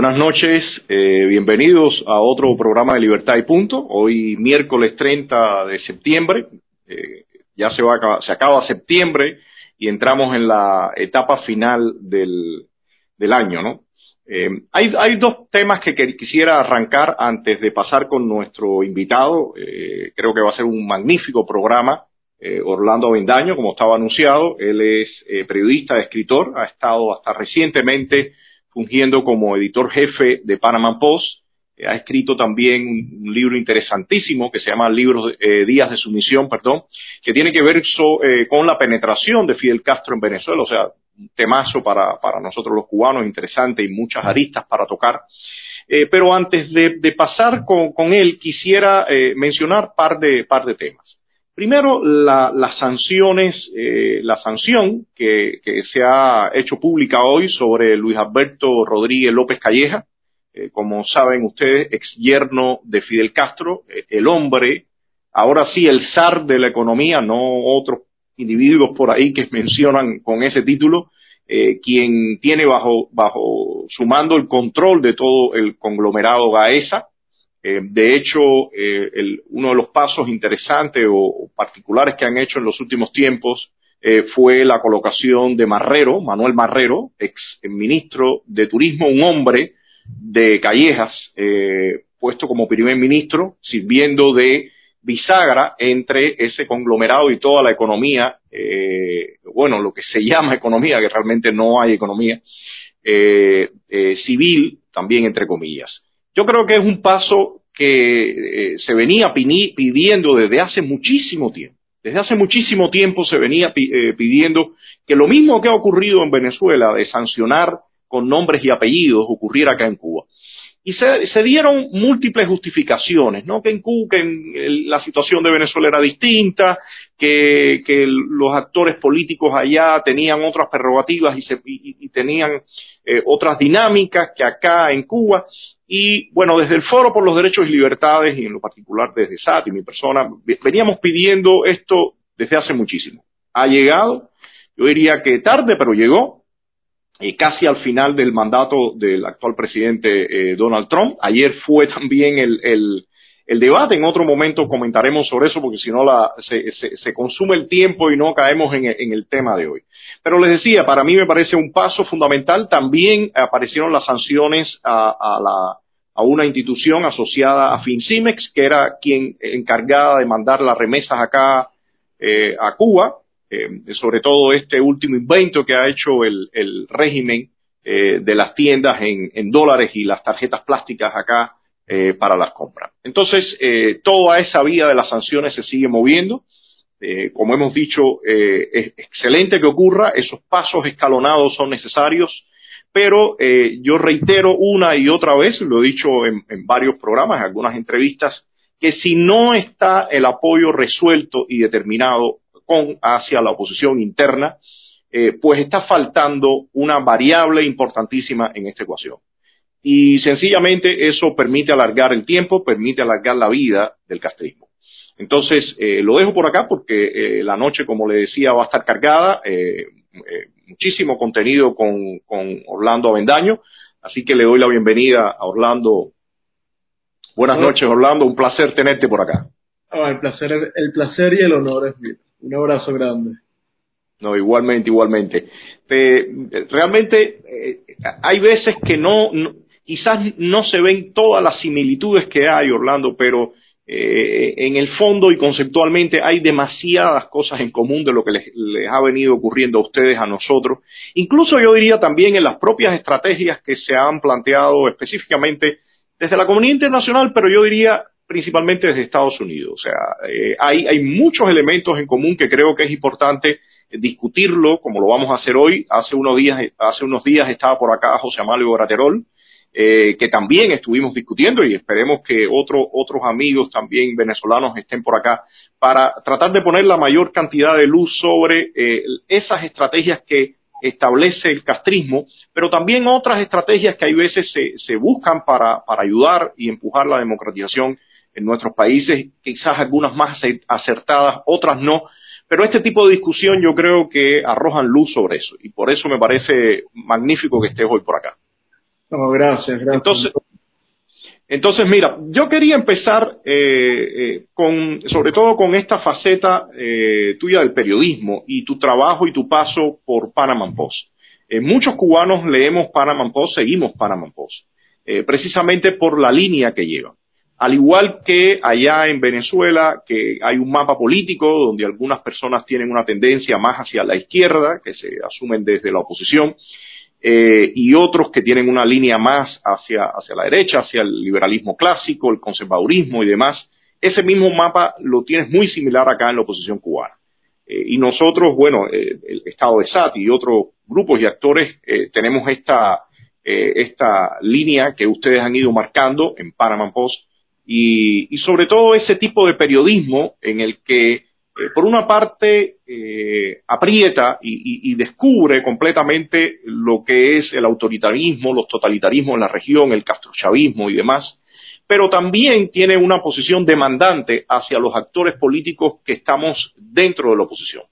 Buenas noches. Eh, bienvenidos a otro programa de Libertad y Punto. Hoy miércoles 30 de septiembre. Eh, ya se, va se acaba septiembre y entramos en la etapa final del, del año, ¿no? Eh, hay, hay, dos temas que, quisiera arrancar antes de pasar con nuestro invitado. Eh, creo que va a ser un magnífico programa. Eh, Orlando Avendaño, como estaba anunciado, él es periodista, escritor, ha estado hasta recientemente fungiendo como editor jefe de Panama Post. Eh, ha escrito también un, libro interesantísimo que se llama Libros eh, Días de Sumisión, perdón, que tiene que ver so, eh, con la penetración de Fidel Castro en Venezuela, o sea, un temazo para, para nosotros los cubanos, interesante y muchas aristas para tocar. Eh, pero antes de, de pasar con, con, él, quisiera mencionar par de, par de temas. Primero, la, las sanciones, eh, la sanción que, se ha hecho pública hoy sobre Luis Alberto Rodríguez López Calleja, eh, como saben ustedes, ex yerno de Fidel Castro, eh, el hombre, ahora sí el zar de la economía, no otros individuos por ahí que mencionan con ese título, quien tiene bajo, bajo su mando el control de todo el conglomerado Gaesa, eh, de hecho, eh, uno de los pasos interesantes o, particulares que han hecho en los últimos tiempos eh, fue la colocación de Marrero, Manuel Marrero, ex ministro de Turismo, un hombre de Callejas, puesto como primer ministro, sirviendo de bisagra entre ese conglomerado y toda la economía, bueno, lo que se llama economía, que realmente no hay economía, civil, también entre comillas. Yo creo que es un paso que eh, se venía pidiendo desde hace muchísimo tiempo. Desde hace muchísimo tiempo se venía eh, pidiendo que lo mismo que ha ocurrido en Venezuela, de sancionar con nombres y apellidos, ocurriera acá en Cuba. Y se, se dieron múltiples justificaciones, ¿no? Que en Cuba, que en, la situación de Venezuela era distinta, que, los actores políticos allá tenían otras prerrogativas y, se, y tenían eh, otras dinámicas que acá en Cuba. Y bueno, desde el Foro por los Derechos y Libertades, y en lo particular desde SAT y mi persona, veníamos pidiendo esto desde hace muchísimo. Ha llegado, yo diría que tarde, pero llegó, y casi al final del mandato del actual presidente eh, Donald Trump. Ayer fue también el, el, debate, en otro momento comentaremos sobre eso, porque si no la, se, se, consume el tiempo y no caemos en, en el tema de hoy. Pero les decía, para mí me parece un paso fundamental. También aparecieron las sanciones a, a, la, a una institución asociada a FinCimex, que era quien encargada de mandar las remesas acá eh, a Cuba, eh, sobre todo este último invento que ha hecho el, el régimen eh, de las tiendas en, dólares y las tarjetas plásticas acá eh, para las compras. Entonces, toda esa vía de las sanciones se sigue moviendo. Eh, como hemos dicho, eh, es excelente que ocurra, esos pasos escalonados son necesarios, pero eh, yo reitero una y otra vez, lo he dicho en, en, varios programas, en algunas entrevistas, que si no está el apoyo resuelto y determinado con hacia la oposición interna, pues está faltando una variable importantísima en esta ecuación. Y sencillamente eso permite alargar el tiempo, permite alargar la vida del castrismo. Entonces, eh, lo dejo por acá porque eh, la noche, como le decía, va a estar cargada, eh, muchísimo contenido con, con, Orlando Avendaño, así que le doy la bienvenida a Orlando. Buenas noches, Orlando, un placer tenerte por acá. Oh, el, placer, el placer y el honor es mío. Un abrazo grande. No, igualmente, igualmente. realmente hay veces que no, quizás no se ven todas las similitudes que hay, Orlando, pero eh, en el fondo y conceptualmente hay demasiadas cosas en común de lo que les, ha venido ocurriendo a ustedes, a nosotros. Incluso yo diría también en las propias estrategias que se han planteado específicamente desde la comunidad internacional, pero yo diría principalmente desde Estados Unidos. O sea, eh, hay, hay muchos elementos en común que creo que es importante discutirlo, como lo vamos a hacer hoy. Hace unos días, hace unos días estaba por acá José Amalio Graterol, eh, que también estuvimos discutiendo y esperemos que otro, otros amigos también venezolanos estén por acá para tratar de poner la mayor cantidad de luz sobre eh, esas estrategias que establece el castrismo, pero también otras estrategias que hay veces se, se buscan para, para ayudar y empujar la democratización en nuestros países, quizás algunas más acertadas, otras no, pero este tipo de discusión yo creo que arrojan luz sobre eso y por eso me parece magnífico que estés hoy por acá. No, gracias, gracias. Entonces, entonces, mira, yo quería empezar eh, eh, con, sobre todo con esta faceta eh, tuya del periodismo y tu trabajo y tu paso por Panama Post. muchos cubanos leemos Panama Post, seguimos Panama Post, precisamente por la línea que lleva. Al igual que allá en Venezuela, que hay un mapa político donde algunas personas tienen una tendencia más hacia la izquierda, que se asumen desde la oposición, eh, y otros que tienen una línea más hacia, hacia la derecha, hacia el liberalismo clásico, el conservadurismo y demás. Ese mismo mapa lo tienes muy similar acá en la oposición cubana. Eh, y nosotros, bueno, eh, el Estado de SAT y otros grupos y actores tenemos esta, esta línea que ustedes han ido marcando en Panama Post y, sobre todo ese tipo de periodismo en el que eh, por una parte, eh, aprieta y, descubre completamente lo que es el autoritarismo, los totalitarismos en la región, el castrochavismo y demás, pero también tiene una posición demandante hacia los actores políticos que estamos dentro de la oposición.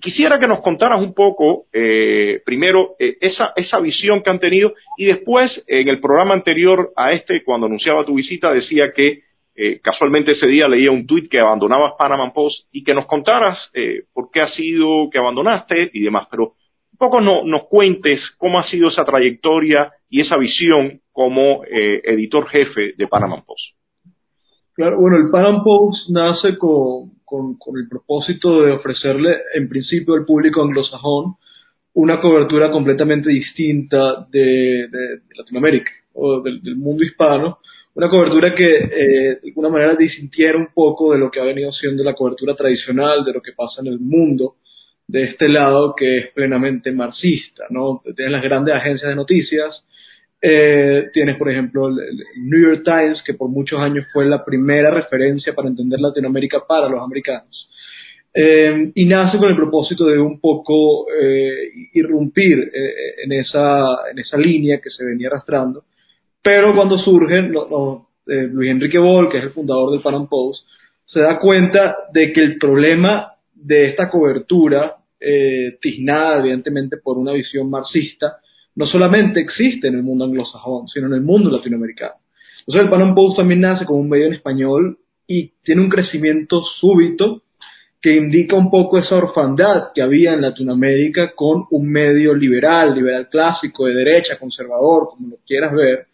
Quisiera que nos contaras un poco, eh, primero, esa, esa visión que han tenido y después, en el programa anterior a este, cuando anunciaba tu visita, decía que eh, casualmente ese día leía un tuit que abandonabas Panama Post y que nos contaras eh, por qué ha sido que abandonaste y demás, pero un poco no, nos cuentes cómo ha sido esa trayectoria y esa visión como eh, editor jefe de Panama Post. Claro, bueno, el Panama Post nace con, con, el propósito de ofrecerle en principio al público anglosajón una cobertura completamente distinta de, Latinoamérica o del mundo hispano, una cobertura que eh, de alguna manera disintiera un poco de lo que ha venido siendo la cobertura tradicional, de lo que pasa en el mundo de este lado que es plenamente marxista, ¿no? Tienes las grandes agencias de noticias, eh, tienes por ejemplo el, New York Times, que por muchos años fue la primera referencia para entender Latinoamérica para los americanos. Eh, y nace con el propósito de un poco irrumpir en, esa, en esa línea que se venía arrastrando pero cuando surge, eh, Luis Enrique Boll, que es el fundador del Panam Post, se da cuenta de que el problema de esta cobertura, eh, tiznada evidentemente por una visión marxista, no solamente existe en el mundo anglosajón, sino en el mundo latinoamericano. Entonces el Panam Post también nace como un medio en español y tiene un crecimiento súbito que indica un poco esa orfandad que había en Latinoamérica con un medio liberal, liberal clásico, de derecha, conservador, como lo quieras ver,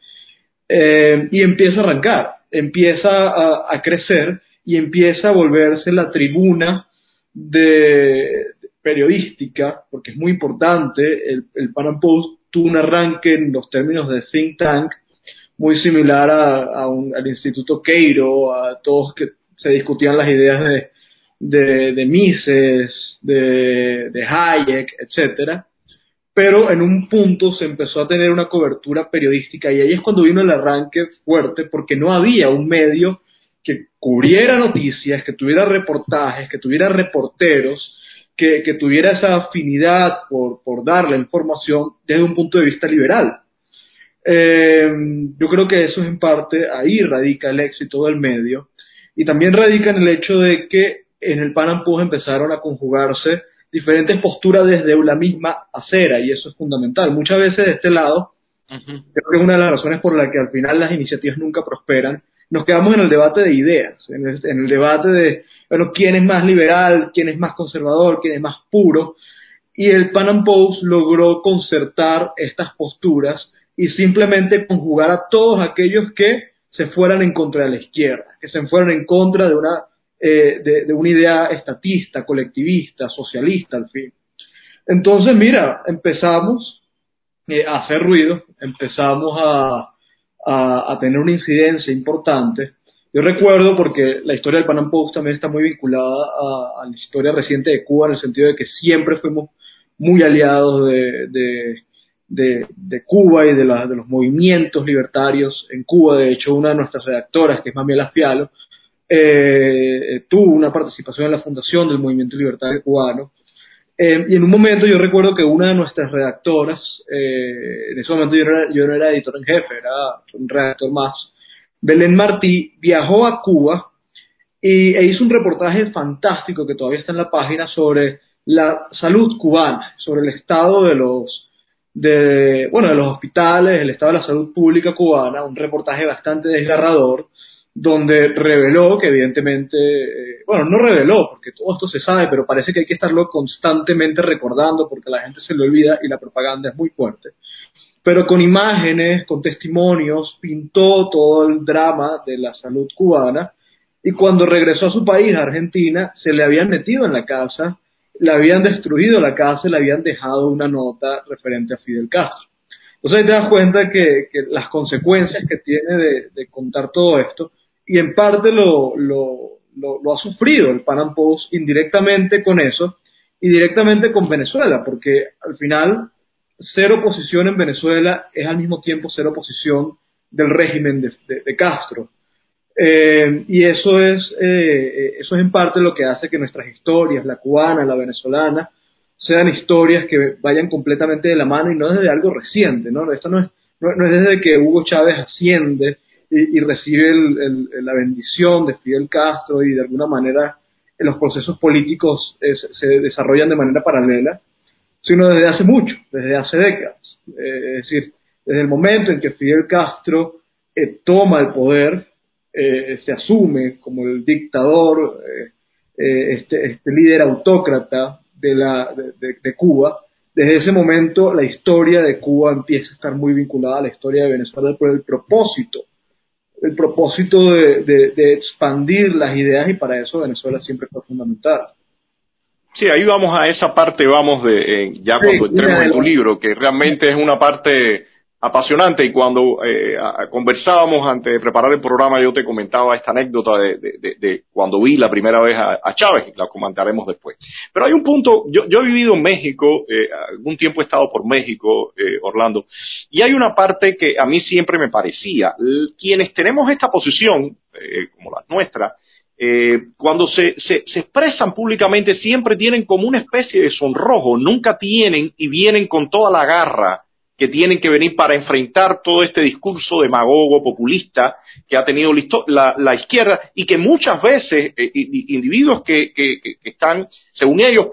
eh, y empieza a arrancar, empieza a, crecer y empieza a volverse la tribuna de, periodística, porque es muy importante, el, el Panam Post tuvo un arranque en los términos de think tank muy similar a, al Instituto Cairo, a todos que se discutían las ideas de, de, de Mises, de, de Hayek, etcétera. Pero en un punto se empezó a tener una cobertura periodística y ahí es cuando vino el arranque fuerte porque no había un medio que cubriera noticias, que tuviera reportajes, que tuviera reporteros, que, tuviera esa afinidad por, dar la información desde un punto de vista liberal. Eh, yo creo que eso es en parte, ahí radica el éxito del medio y también radica en el hecho de que en el Pan empezaron a conjugarse diferentes posturas desde la misma acera y eso es fundamental. Muchas veces de este lado, creo que es una de las razones por las que al final las iniciativas nunca prosperan, nos quedamos en el debate de ideas, en el, debate de, bueno, quién es más liberal, quién es más conservador, quién es más puro, y el Pan Am Post logró concertar estas posturas y simplemente conjugar a todos aquellos que se fueran en contra de la izquierda, que se fueran en contra de una eh, de, una idea estatista, colectivista, socialista, al fin. Entonces, mira, empezamos eh, a hacer ruido, empezamos a, a, tener una incidencia importante. Yo recuerdo, porque la historia del Panam también está muy vinculada a, la historia reciente de Cuba, en el sentido de que siempre fuimos muy aliados de, Cuba y de, los movimientos libertarios en Cuba. De hecho, una de nuestras redactoras, que es Mamiela Laspialo, eh, tuvo una participación en la fundación del Movimiento Libertario Cubano. Eh, y en un momento yo recuerdo que una de nuestras redactoras, eh, en ese momento yo no, era, yo no, era, editor en jefe, era un redactor más, Belén Martí, viajó a Cuba y, e hizo un reportaje fantástico que todavía está en la página sobre la salud cubana, sobre el estado de los de, bueno, de los hospitales, el estado de la salud pública cubana, un reportaje bastante desgarrador, donde reveló que evidentemente, eh, bueno, no reveló, porque todo esto se sabe, pero parece que hay que estarlo constantemente recordando porque la gente se lo olvida y la propaganda es muy fuerte. Pero con imágenes, con testimonios, pintó todo el drama de la salud cubana y cuando regresó a su país, a Argentina, se le habían metido en la casa, le habían destruido la casa y le habían dejado una nota referente a Fidel Castro. Entonces ahí te das cuenta que, las consecuencias que tiene de contar todo esto y en parte lo, lo, lo, ha sufrido el Pan Post indirectamente con eso y directamente con Venezuela, porque al final cero oposición en Venezuela es al mismo tiempo cero oposición del régimen de, Castro. Eh, y eso es, eh, eso es en parte lo que hace que nuestras historias, la cubana, la venezolana, sean historias que vayan completamente de la mano y no desde algo reciente, ¿no? Esto no es, no es desde que Hugo Chávez asciende y, recibe la bendición de Fidel Castro y de alguna manera los procesos políticos eh, se desarrollan de manera paralela, sino desde hace mucho, desde hace décadas. Eh, es decir, desde el momento en que Fidel Castro eh, toma el poder, se asume como el dictador, este, este, líder autócrata de Cuba, desde ese momento la historia de Cuba empieza a estar muy vinculada a la historia de Venezuela por el propósito el propósito de, expandir las ideas y para eso Venezuela siempre fue fundamental. Sí, ahí vamos a esa parte, vamos de eh, ya cuando entremos en tu libro, que realmente es una parte apasionante y cuando eh, conversábamos antes de preparar el programa yo te comentaba esta anécdota de, cuando vi la primera vez a, Chávez, la comentaremos después. Pero hay un punto, yo, yo he vivido en México, eh, algún tiempo he estado por México, eh, Orlando, y hay una parte que a mí siempre me parecía, quienes tenemos esta posición, como la nuestra, cuando se, se, expresan públicamente siempre tienen como una especie de sonrojo, nunca tienen y vienen con toda la garra que tienen que venir para enfrentar todo este discurso demagogo, populista que ha tenido la, izquierda y que muchas veces eh, individuos que, están, según ellos,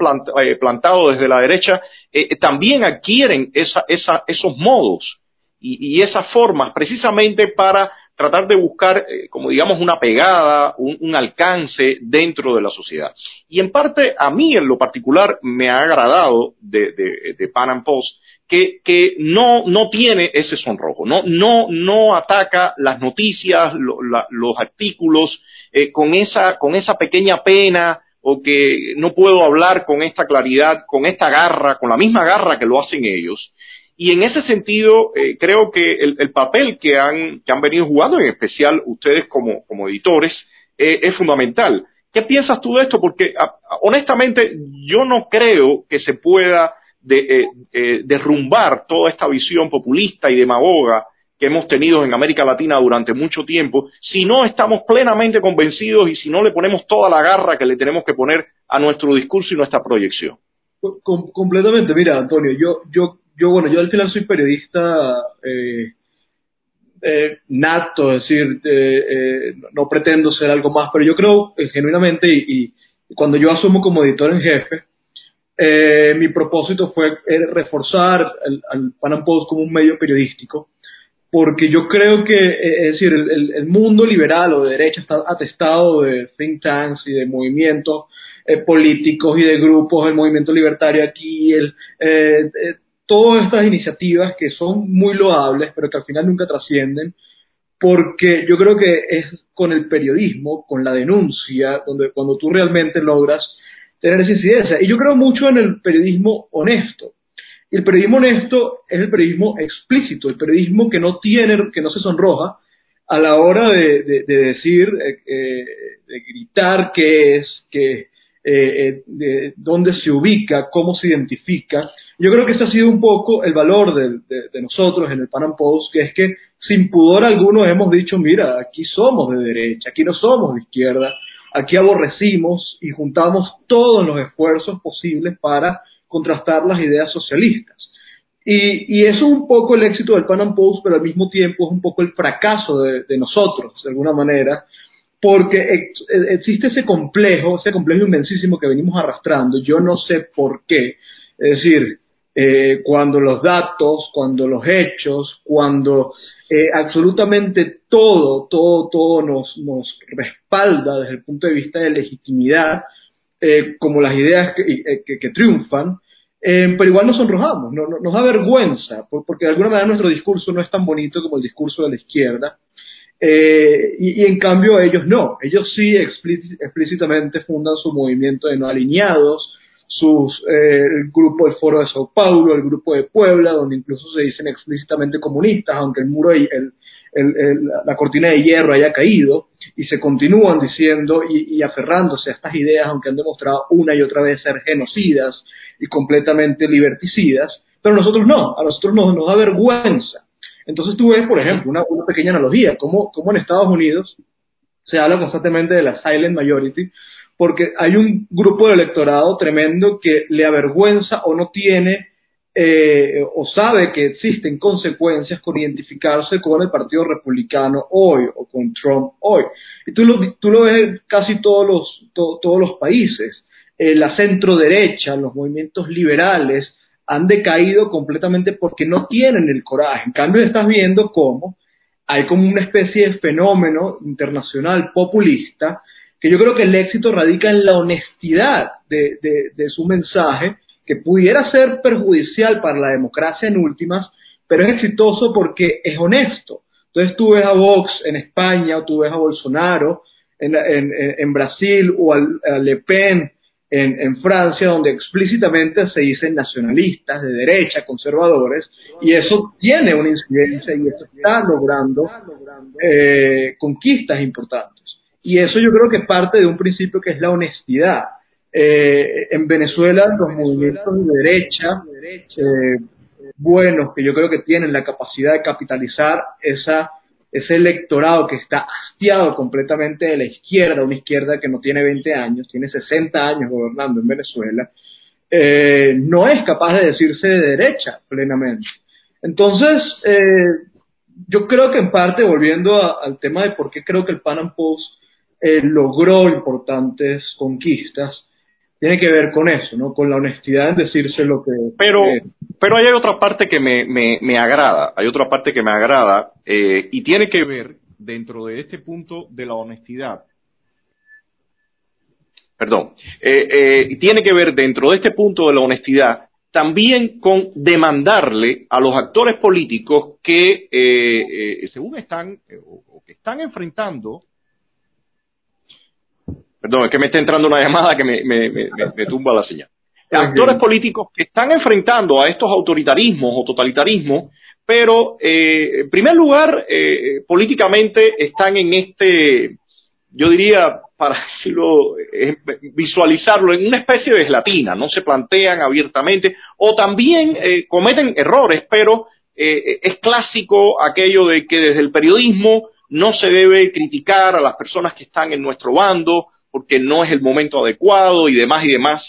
eh, plantados desde la derecha, eh, también adquieren esos modos y, esas formas precisamente para tratar de buscar, como digamos, una pegada, un, alcance dentro de la sociedad. Y en parte, a mí en lo particular, me ha agradado de, de, de Pan Am Post que, que no, no tiene ese sonrojo, no, no, no ataca las noticias, los artículos eh, con, esa, con esa pequeña pena o que no puedo hablar con esta claridad, con esta garra, con la misma garra que lo hacen ellos. Y en ese sentido, eh, creo que el, el, papel que han, que han venido jugando, en especial ustedes como, como editores, eh, es fundamental. ¿Qué piensas tú de esto? Porque honestamente yo no creo que se pueda eh, derrumbar toda esta visión populista y demagoga que hemos tenido en América Latina durante mucho tiempo, si no estamos plenamente convencidos y si no le ponemos toda la garra que le tenemos que poner a nuestro discurso y nuestra proyección. completamente, mira, Antonio, yo, yo, bueno, yo al final soy periodista eh, nato, es decir, no pretendo ser algo más, pero yo creo genuinamente y, cuando yo asumo como editor en jefe, eh, mi propósito fue eh, reforzar al, al Pan Am Post como un medio periodístico, porque yo creo que, eh, es decir, el, mundo liberal o de derecha está atestado de think tanks y de movimientos políticos y de grupos, el movimiento libertario aquí, el, todas estas iniciativas que son muy loables, pero que al final nunca trascienden, porque yo creo que es con el periodismo, con la denuncia, donde cuando tú realmente logras tener esa incidencia. Y yo creo mucho en el periodismo honesto. Y el periodismo honesto es el periodismo explícito, el periodismo que no tiene, que no se sonroja a la hora de, decir, eh, eh, de gritar qué es, que, eh, de dónde se ubica, cómo se identifica. Yo creo que ese ha sido un poco el valor de, nosotros en el Pan Am Post, que es que sin pudor alguno hemos dicho, mira, aquí somos de derecha, aquí no somos de izquierda, Aquí aborrecimos y juntamos todos los esfuerzos posibles para contrastar las ideas socialistas. Y, eso es un poco el éxito del Pan Am Post, pero al mismo tiempo es un poco el fracaso de, nosotros, de alguna manera, porque existe ese complejo, ese complejo inmensísimo que venimos arrastrando. Yo no sé por qué. Es decir, eh, cuando los datos, cuando los hechos, cuando eh, absolutamente todo, todo, todo nos, respalda desde el punto de vista de legitimidad, eh, como las ideas que, que, triunfan, pero igual nos sonrojamos, no, nos da vergüenza, porque de alguna manera nuestro discurso no es tan bonito como el discurso de la izquierda, y, y, en cambio ellos no, ellos sí explícitamente fundan su movimiento de no alineados, sus, eh, el grupo del Foro de Sao Paulo, el grupo de Puebla, donde incluso se dicen explícitamente comunistas, aunque el muro, el, la cortina de hierro haya caído, y se continúan diciendo y, aferrándose a estas ideas, aunque han demostrado una y otra vez ser genocidas y completamente liberticidas, pero nosotros no, a nosotros nos, nos da vergüenza. Entonces tú ves, por ejemplo, una, pequeña analogía, como, como en Estados Unidos se habla constantemente de la silent majority, porque hay un grupo de electorado tremendo que le avergüenza o no tiene eh, o sabe que existen consecuencias con identificarse con el Partido Republicano hoy o con Trump hoy. Y tú lo, tú lo ves en casi todos los, todos los países. La centro derecha, los movimientos liberales han decaído completamente porque no tienen el coraje. En cambio, estás viendo cómo hay como una especie de fenómeno internacional populista que yo creo que el éxito radica en la honestidad de, su mensaje, que pudiera ser perjudicial para la democracia en últimas, pero es exitoso porque es honesto. Entonces tú ves a Vox en España, o tú ves a Bolsonaro en, Brasil, o a, Le Pen en, Francia, donde explícitamente se dicen nacionalistas, de derecha, conservadores, y eso tiene una incidencia y eso está logrando eh, conquistas importantes. Y eso yo creo que parte de un principio que es la honestidad. Eh, en Venezuela los movimientos de derecha eh, buenos que yo creo que tienen la capacidad de capitalizar esa, ese electorado que está hastiado completamente de la izquierda, una izquierda que no tiene 20 años, tiene 60 años gobernando en Venezuela, eh, no es capaz de decirse de derecha plenamente. Entonces, yo creo que en parte, volviendo al tema de por qué creo que el Pan Am Post eh, logró importantes conquistas, tiene que ver con eso, ¿no? Con la honestidad en decirse lo que... Pero, pero hay otra parte que me, me, agrada, hay otra parte que me agrada eh, y tiene que ver dentro de este punto de la honestidad. Perdón, eh, tiene que ver dentro de este punto de la honestidad también con demandarle a los actores políticos que según están o que están enfrentando Perdón, es que me está entrando una llamada que me, tumba la señal. Actores políticos que están enfrentando a estos autoritarismos o totalitarismos, pero eh, en primer lugar, eh, políticamente están en este, yo diría, para decirlo, eh, visualizarlo en una especie de gelatina, no se plantean abiertamente, o también cometen errores, pero es clásico aquello de que desde el periodismo no se debe criticar a las personas que están en nuestro bando, porque no es el momento adecuado y demás y demás.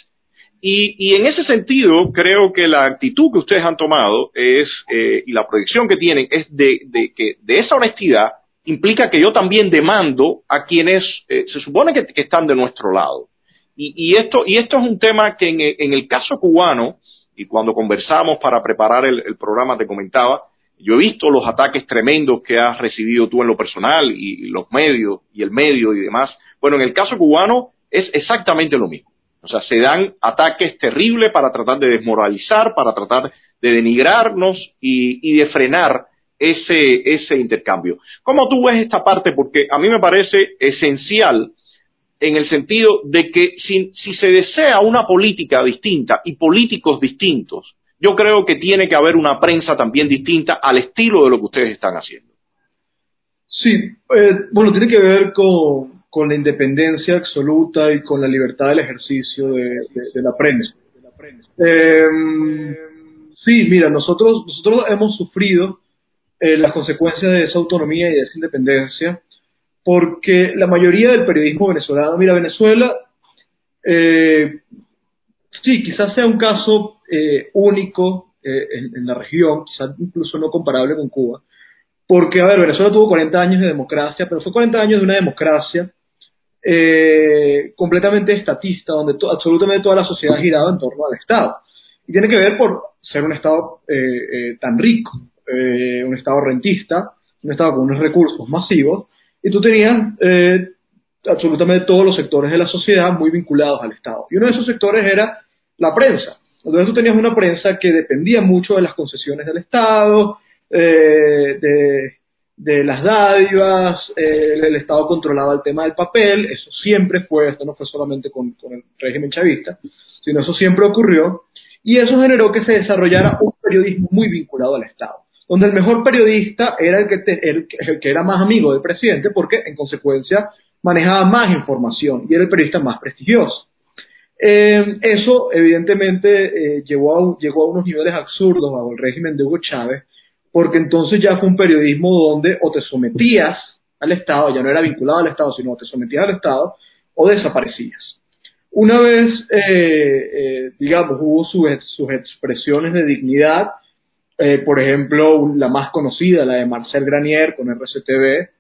Y, en ese sentido, creo que la actitud que ustedes han tomado es, eh, y la proyección que tienen es de, que de esa honestidad implica que yo también demando a quienes eh, se supone que, están de nuestro lado. Y, esto, y esto es un tema que en, el caso cubano, y cuando conversamos para preparar el, programa te comentaba, yo he visto los ataques tremendos que has recibido tú en lo personal y los medios y el medio y demás bueno, en el caso cubano es exactamente lo mismo. O sea, se dan ataques terribles para tratar de desmoralizar, para tratar de denigrarnos y, de frenar ese, ese intercambio. ¿Cómo tú ves esta parte? Porque a mí me parece esencial en el sentido de que si, si se desea una política distinta y políticos distintos, yo creo que tiene que haber una prensa también distinta al estilo de lo que ustedes están haciendo. Sí, eh, bueno, tiene que ver con, con la independencia absoluta y con la libertad del ejercicio de, la prensa. Em, sí, mira, nosotros, nosotros hemos sufrido eh, las consecuencias de esa autonomía y de esa independencia porque la mayoría del periodismo venezolano, mira, Venezuela, eh, sí, quizás sea un caso eh, único en, en, la región, quizás incluso no comparable con Cuba, porque, a ver, Venezuela tuvo 40 años de democracia, pero fue 40 años de una democracia eh, completamente estatista, donde absolutamente toda la sociedad giraba en torno al Estado. Y tiene que ver por ser un Estado tan rico, un Estado rentista, un Estado con unos recursos masivos, y tú tenías absolutamente todos los sectores de la sociedad muy vinculados al Estado. Y uno de esos sectores era la prensa. Entonces tú tenías una prensa que dependía mucho de las concesiones del Estado, eh, de, las dádivas, eh, el Estado controlaba el tema del papel, eso siempre fue, esto no fue solamente con, el régimen chavista, sino eso siempre ocurrió, y eso generó que se desarrollara un periodismo muy vinculado al Estado, donde el mejor periodista era el que, el que era más amigo del presidente, porque en consecuencia manejaba más información y era el periodista más prestigioso. Eh, eso evidentemente eh, llevó a, llegó a unos niveles absurdos bajo el régimen de Hugo Chávez, porque entonces ya fue un periodismo donde o te sometías al Estado, ya no era vinculado al Estado, sino te sometías al Estado, o desaparecías. Una vez, eh, digamos, hubo sus, expresiones de dignidad, por ejemplo, la más conocida, la de Marcel Granier con RCTV,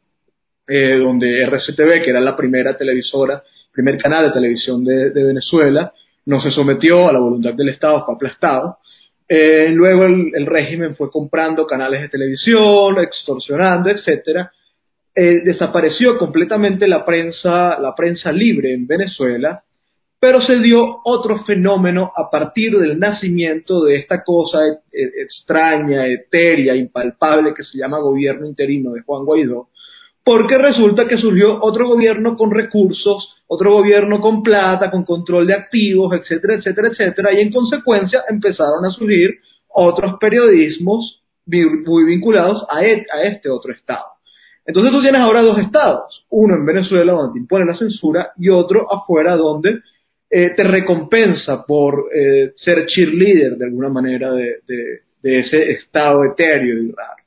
eh, donde RCTV, que era la primera televisora, primer canal de televisión de, Venezuela, no se sometió a la voluntad del Estado, fue aplastado. Eh, luego el, régimen fue comprando canales de televisión, extorsionando, etcétera. Eh, desapareció completamente la prensa, la prensa libre en Venezuela, pero se dio otro fenómeno a partir del nacimiento de esta cosa extraña, etérea, impalpable que se llama gobierno interino de Juan Guaidó, porque resulta que surgió otro gobierno con recursos, otro gobierno con plata, con control de activos, etcétera, etcétera, etcétera, y en consecuencia empezaron a surgir otros periodismos muy vinculados a, e, este otro Estado. Entonces tú tienes ahora dos estados, uno en Venezuela donde te impone la censura y otro afuera donde eh, te recompensa por eh, ser cheerleader de alguna manera de ese estado etéreo y raro.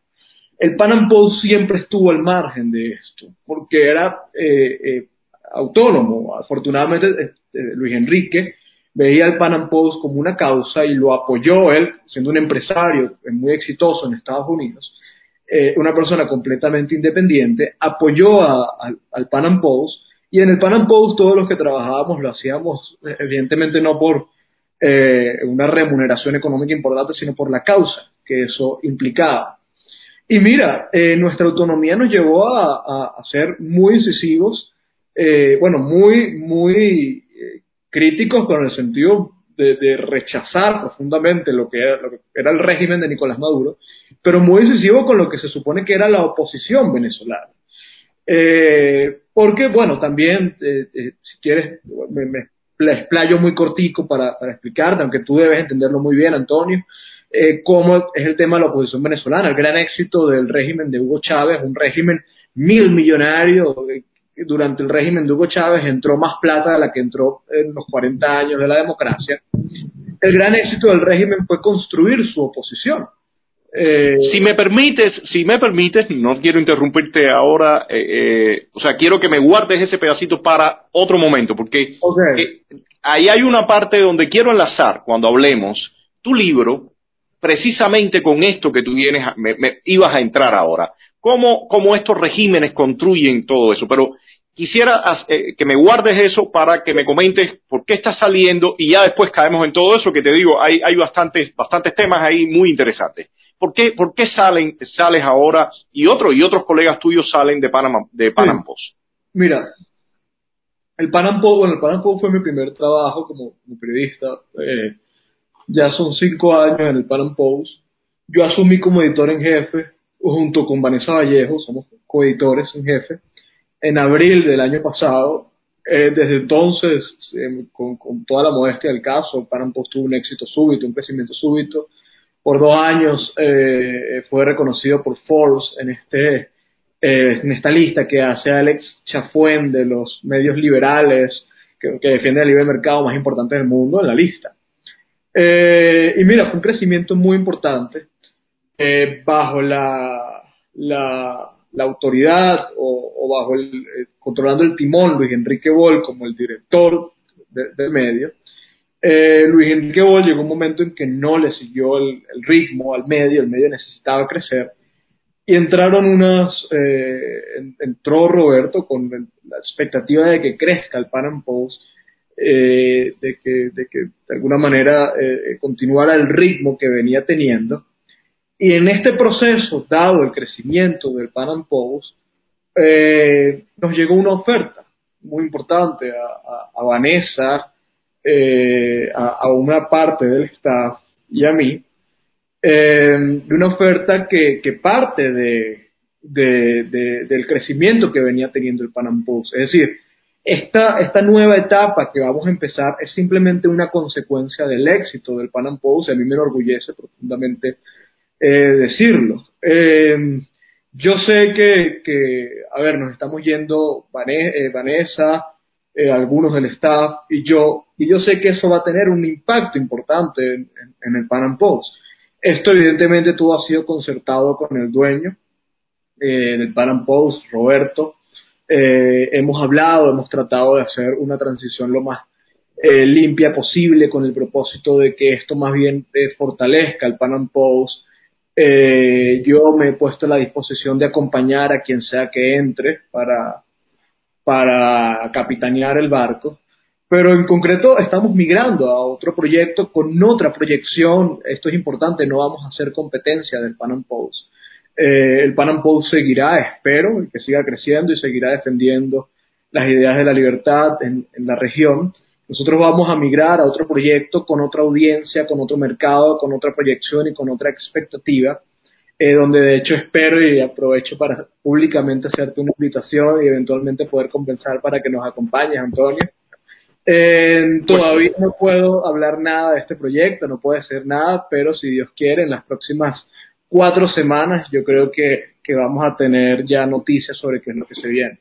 El Pan Am Post siempre estuvo al margen de esto, porque era eh, eh, autónomo. Afortunadamente, este, Luis Enrique veía el Pan Am Post como una causa y lo apoyó él, siendo un empresario muy exitoso en Estados Unidos, eh, una persona completamente independiente, apoyó al Pan Am Post y en el Pan Am Post todos los que trabajábamos lo hacíamos evidentemente no por una remuneración económica importante, sino por la causa que eso implicaba. Y mira, eh, nuestra autonomía nos llevó a, ser muy incisivos, eh, bueno, muy, muy eh, críticos con el sentido de, rechazar profundamente lo que, era, el régimen de Nicolás Maduro, pero muy incisivos con lo que se supone que era la oposición venezolana. porque, bueno, también, si quieres, me, me explayo muy cortico para, para explicarte, aunque tú debes entenderlo muy bien, Antonio eh, cómo es el tema de la oposición venezolana, el gran éxito del régimen de Hugo Chávez, un régimen mil millonario. Eh, durante el régimen de Hugo Chávez entró más plata de la que entró en los 40 años de la democracia. El gran éxito del régimen fue construir su oposición. Eh, si me permites, si me permites, no quiero interrumpirte ahora, eh, o sea, quiero que me guardes ese pedacito para otro momento, porque ahí hay una parte donde quiero enlazar cuando hablemos tu libro precisamente con esto que tú vienes, me, ibas a entrar ahora. ¿Cómo, ¿Cómo, estos regímenes construyen todo eso? Pero quisiera eh, que me guardes eso para que me comentes por qué está saliendo y ya después caemos en todo eso que te digo, hay, hay bastantes, bastantes temas ahí muy interesantes. ¿Por qué, por qué salen, sales ahora y otros y otros colegas tuyos salen de Panamá, de Panam Post? Mira, el Panam Post, bueno, el Panam Post fue mi primer trabajo como, periodista. Eh, ya son cinco años en el Pan Post. Yo asumí como editor en jefe junto con Vanessa Vallejo, somos coeditores en jefe, en abril del año pasado. Eh, desde entonces, em, con, toda la modestia del caso, Pan Post tuvo un éxito súbito, un crecimiento súbito. Por dos años eh, fue reconocido por Forbes en, este, eh, en esta lista que hace Alex Chafuen de los medios liberales que, que defienden el libre mercado más importante del mundo en la lista. Eh, y mira, fue un crecimiento muy importante eh, bajo la, la, autoridad o, bajo el, eh, controlando el timón Luis Enrique Boll como el director del medio. Luis Enrique Boll llegó un momento en que no le siguió el, ritmo al medio, el medio necesitaba crecer. Y entraron unas, entró Roberto con la expectativa de que crezca el Pan Post de, que, de que de alguna manera continuara el ritmo que venía teniendo. Y en este proceso, dado el crecimiento del Pan Post, nos llegó una oferta muy importante a, Vanessa, a, una parte del staff y a mí, de una oferta que, que parte de, de, del crecimiento que venía teniendo el Panam Post. Es decir, esta, nueva etapa que vamos a empezar es simplemente una consecuencia del éxito del Panam Post y a mí me enorgullece profundamente eh, decirlo. Em, yo sé que, a ver, nos estamos yendo eh, Vanessa, eh, algunos del staff y yo, y yo sé que eso va a tener un impacto importante en, el Panam Post. Esto evidentemente todo ha sido concertado con el dueño, eh, del Pan Post, Roberto. Eh, hemos hablado, hemos tratado de hacer una transición lo más eh, limpia posible con el propósito de que esto más bien fortalezca el Pan Post. yo me he puesto a la disposición de acompañar a quien sea que entre para, para capitanear el barco. Pero en concreto estamos migrando a otro proyecto con otra proyección. Esto es importante, no vamos a hacer competencia del Pan Post. Eh, el Pan Am Post seguirá, espero, que siga creciendo y seguirá defendiendo las ideas de la libertad en, la región. Nosotros vamos a migrar a otro proyecto con otra audiencia, con otro mercado, con otra proyección y con otra expectativa, eh, donde de hecho espero y aprovecho para públicamente hacerte una invitación y eventualmente poder compensar para que nos acompañes, Antonio. Eh, todavía no puedo hablar nada de este proyecto, no puedo decir nada, pero si Dios quiere, en las próximas cuatro semanas yo creo que, vamos a tener ya noticias sobre qué es lo que se viene.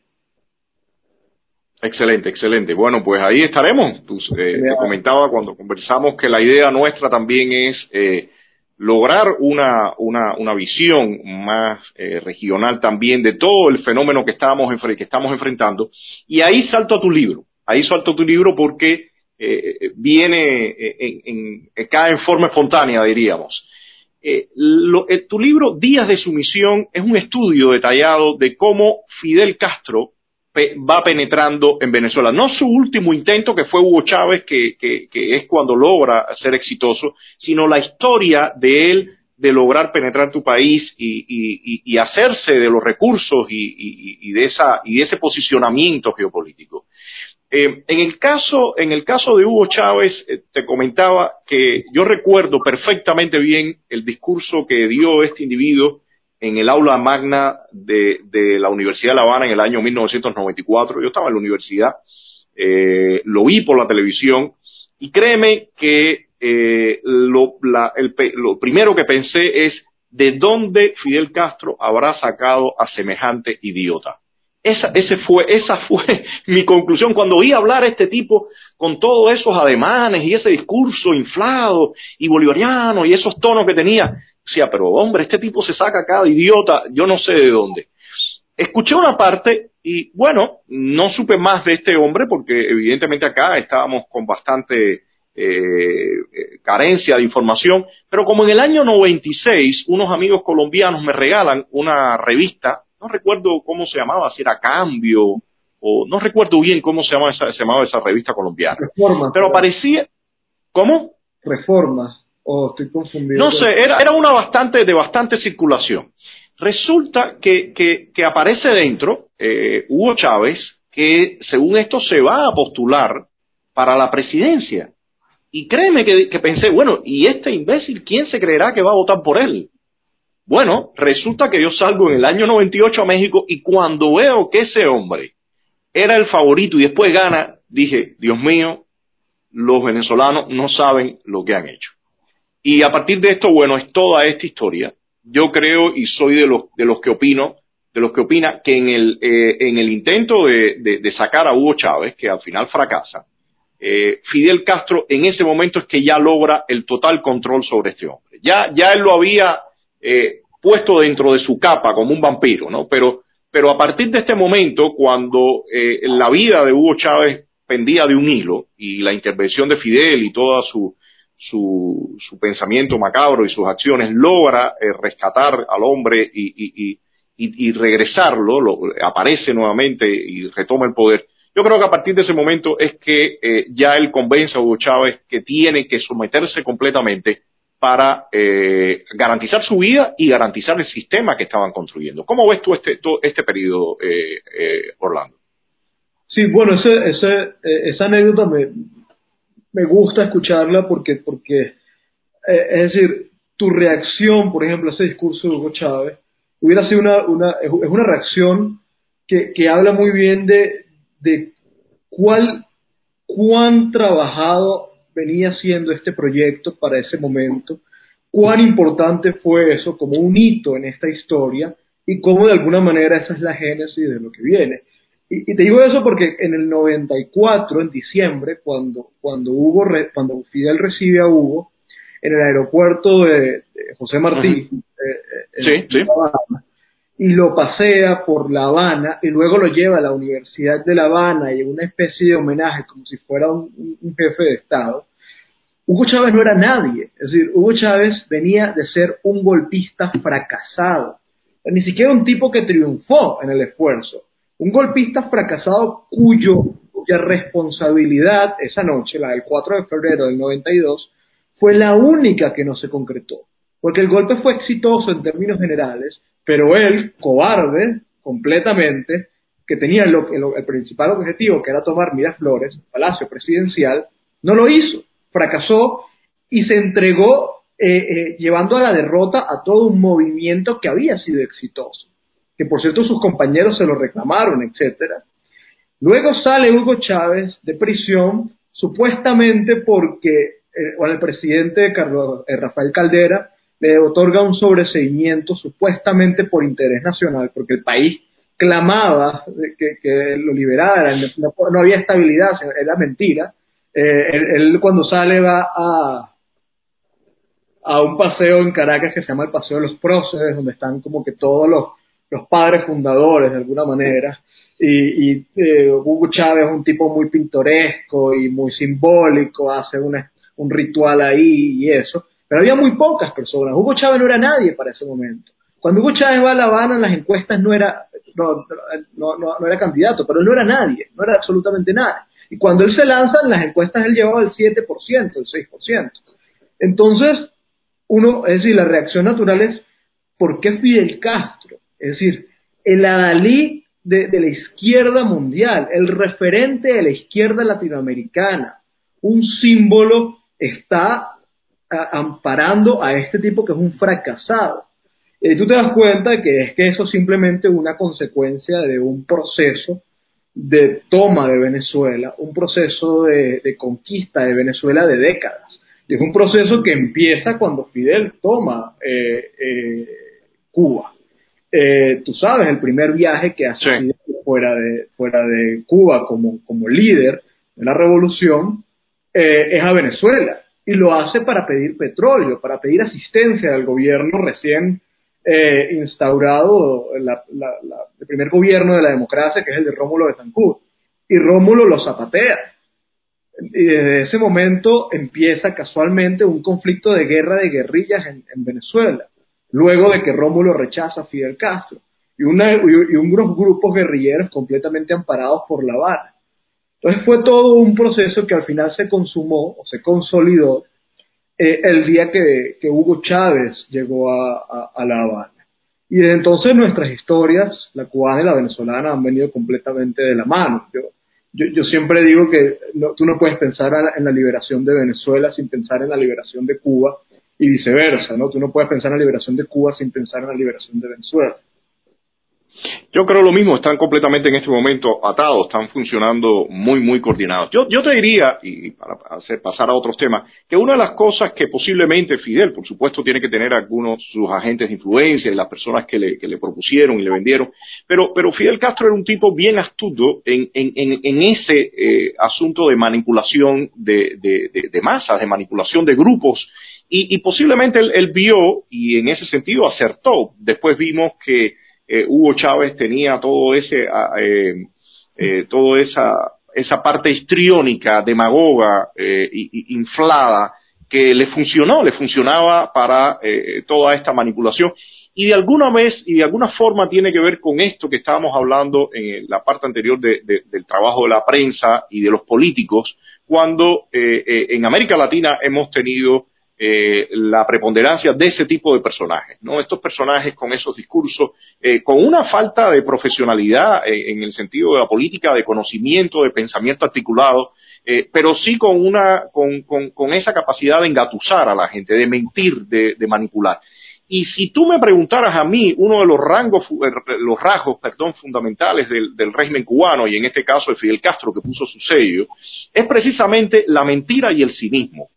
Excelente, excelente. Bueno, pues ahí estaremos. Tú, eh, te comentaba cuando conversamos que la idea nuestra también es eh, lograr una, una, una visión más eh, regional también de todo el fenómeno que estamos, que estamos enfrentando. Y ahí salto a tu libro. Ahí salto a tu libro porque eh, viene en, en, cae en forma espontánea, diríamos. Eh, eh, tu libro Días de Sumisión es un estudio detallado de cómo Fidel Castro va penetrando en Venezuela. No su último intento, que fue Hugo Chávez, que, es cuando logra ser exitoso, sino la historia de él de lograr penetrar tu país y, hacerse de los recursos y, de esa, y de ese posicionamiento geopolítico. Eh, en, el caso, en el caso de Hugo Chávez, eh, te comentaba que yo recuerdo perfectamente bien el discurso que dio este individuo en el aula magna de, la Universidad de La Habana en el año 1994. Yo estaba en la universidad, eh, lo vi por la televisión y créeme que lo, lo primero que pensé es de dónde Fidel Castro habrá sacado a semejante idiota. Esa, ese fue, esa fue mi conclusión cuando oí hablar a este tipo con todos esos ademanes y ese discurso inflado y bolivariano y esos tonos que tenía. Decía, pero hombre, este tipo se saca cada idiota, yo no sé de dónde. Escuché una parte y bueno, no supe más de este hombre porque evidentemente acá estábamos con bastante eh, carencia de información, pero como en el año 96 unos amigos colombianos me regalan una revista no recuerdo cómo se llamaba, si era Cambio, o no recuerdo bien cómo se llamaba esa, se llamaba esa revista colombiana. Reformas. Pero aparecía, ¿cómo? Reformas, o estoy confundido. No sé, era, era una bastante, de bastante circulación. Resulta que, que, que aparece dentro eh, Hugo Chávez, que según esto se va a postular para la presidencia. Y créeme que, pensé, bueno, ¿y este imbécil quién se creerá que va a votar por él? Bueno, resulta que yo salgo en el año 98 a México y cuando veo que ese hombre era el favorito y después gana, dije, Dios mío, los venezolanos no saben lo que han hecho. Y a partir de esto, bueno, es toda esta historia. Yo creo y soy de los, de los que opino, de los que opina que en el, eh, en el intento de, sacar a Hugo Chávez, que al final fracasa, eh, Fidel Castro en ese momento es que ya logra el total control sobre este hombre. Ya, ya él lo había eh, puesto dentro de su capa como un vampiro, ¿no? Pero, pero a partir de este momento, cuando eh, la vida de Hugo Chávez pendía de un hilo y la intervención de Fidel y todo su, su, su pensamiento macabro y sus acciones logra eh, rescatar al hombre y, y, y, y regresarlo, lo, aparece nuevamente y retoma el poder. Yo creo que a partir de ese momento es que eh, ya él convence a Hugo Chávez que tiene que someterse completamente para eh, garantizar su vida y garantizar el sistema que estaban construyendo. ¿Cómo ves tú este, este periodo, eh, eh, Orlando? Sí, bueno, ese, ese, esa anécdota me, me gusta escucharla porque, porque es decir, tu reacción, por ejemplo, a ese discurso de Hugo Chávez, hubiera sido una, una, es una reacción que, que habla muy bien de, de cuál, cuán trabajado venía siendo este proyecto para ese momento, cuán importante fue eso como un hito en esta historia y cómo de alguna manera esa es la génesis de lo que viene. Y, te digo eso porque en el 94, en diciembre, cuando, cuando, Hugo, cuando Fidel recibe a Hugo en el aeropuerto de, José Martí, eh, eh, sí, sí y lo pasea por La Habana y luego lo lleva a la Universidad de La Habana y una especie de homenaje como si fuera un, jefe de Estado, Hugo Chávez no era nadie. Es decir, Hugo Chávez venía de ser un golpista fracasado. Ni siquiera un tipo que triunfó en el esfuerzo. Un golpista fracasado cuyo, cuya responsabilidad esa noche, la del 4 de febrero del 92, fue la única que no se concretó. Porque el golpe fue exitoso en términos generales, pero él, cobarde, completamente, que tenía el, principal objetivo, que era tomar Miraflores, Palacio Presidencial, no lo hizo, fracasó y se entregó eh, eh, llevando a la derrota a todo un movimiento que había sido exitoso, que por cierto sus compañeros se lo reclamaron, etc. Luego sale Hugo Chávez de prisión, supuestamente porque eh, el presidente Carlos, Rafael Caldera le otorga un sobreseimiento supuestamente por interés nacional, porque el país clamaba que, lo liberaran, no, había estabilidad, era mentira. Eh, él, cuando sale va a, a un paseo en Caracas que se llama el Paseo de los Próceres, donde están como que todos los, los padres fundadores de alguna manera. Y, y eh, Hugo Chávez es un tipo muy pintoresco y muy simbólico, hace un ritual ahí y eso. Pero había muy pocas personas. Hugo Chávez no era nadie para ese momento. Cuando Hugo Chávez va a La Habana en las encuestas no era, no, no, era candidato, pero no era nadie, no era absolutamente nadie. Y cuando él se lanza en las encuestas él llevaba el 7%, el 6%. Entonces, uno, es decir, la reacción natural es, ¿por qué Fidel Castro? Es decir, el adalí de la izquierda mundial, el referente de la izquierda latinoamericana, un símbolo está amparando a este tipo que es un fracasado. Y tú te das cuenta que es que eso es simplemente una consecuencia de un proceso de toma de Venezuela, un proceso de, conquista de Venezuela de décadas. Y es un proceso que empieza cuando Fidel toma eh, eh, Cuba. Eh, tú sabes, el primer viaje que hace fuera, de, fuera de Cuba como, como líder de la revolución es a Venezuela y lo hace para pedir petróleo, para pedir asistencia del gobierno recién eh, instaurado, el primer gobierno de la democracia, que es el de Rómulo de Tancur. Y Rómulo lo zapatea. Y desde ese momento empieza casualmente un conflicto de guerra de guerrillas en, Venezuela, luego de que Rómulo rechaza a Fidel Castro y, una, y unos grupos guerrilleros completamente amparados por La Habana. Entonces fue todo un proceso que al final se consumó o se consolidó eh, el día que, Hugo Chávez llegó a, La Habana. Y desde entonces nuestras historias, la cubana y la venezolana, han venido completamente de la mano. Yo, yo, siempre digo que tú no puedes pensar en la liberación de Venezuela sin pensar en la liberación de Cuba y viceversa, ¿no? Tú no puedes pensar en la liberación de Cuba sin pensar en la liberación de Venezuela. Yo creo lo mismo, están completamente en este momento atados, están funcionando muy, muy coordinados. Yo, yo te diría, y para pasar a otros temas, que una de las cosas que posiblemente Fidel, por supuesto, tiene que tener algunos sus agentes de influencia y las personas que le, que le propusieron y le vendieron, pero, pero Fidel Castro era un tipo bien astuto en, ese eh, asunto de manipulación de, masas, de manipulación de grupos, y, y posiblemente él, él vio, y en ese sentido acertó. Después vimos que eh, Hugo Chávez tenía todo ese, ah, eh, eh, toda esa, esa parte histriónica, demagoga, eh, inflada, que le funcionó, le funcionaba para toda esta manipulación. y de alguna vez y de alguna forma tiene que ver con esto que estábamos hablando en la parte anterior del trabajo de la prensa y de los políticos, cuando eh, eh, en América Latina hemos tenido eh, la preponderancia de ese tipo de personajes, ¿no? Estos personajes con esos discursos, con una falta de profesionalidad en el sentido de la política, de conocimiento, de pensamiento articulado, pero sí con una, con, con, esa capacidad de engatusar a la gente, de mentir, de manipular. Y si tú me preguntaras a mí, uno de los rangos, eh, los rasgos, perdón, fundamentales del, régimen cubano, y en este caso de Fidel Castro que puso su sello, es precisamente la mentira y el cinismo.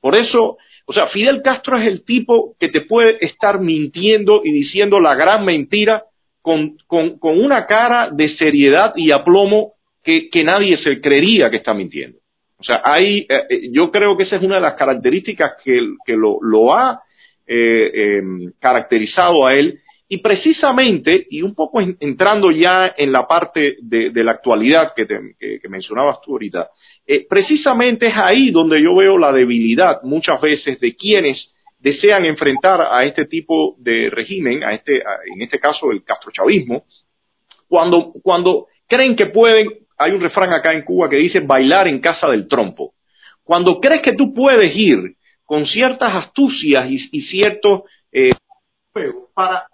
Por eso, o sea, Fidel Castro es el tipo que te puede estar mintiendo y diciendo la gran mentira con, una cara de seriedad y aplomo que, nadie se creería que está mintiendo. O sea, hay, eh, eh, yo creo que esa es una de las características que, lo, lo ha eh, em, caracterizado a él y precisamente, y un poco entrando ya en la parte de, la actualidad que, mencionabas tú ahorita, eh, precisamente es ahí donde yo veo la debilidad muchas veces de quienes desean enfrentar a este tipo de régimen, a este, en este caso el castrochavismo, cuando, cuando creen que pueden, hay un refrán acá en Cuba que dice bailar en casa del trompo. Cuando crees que tú puedes ir con ciertas astucias y, ciertos eh, para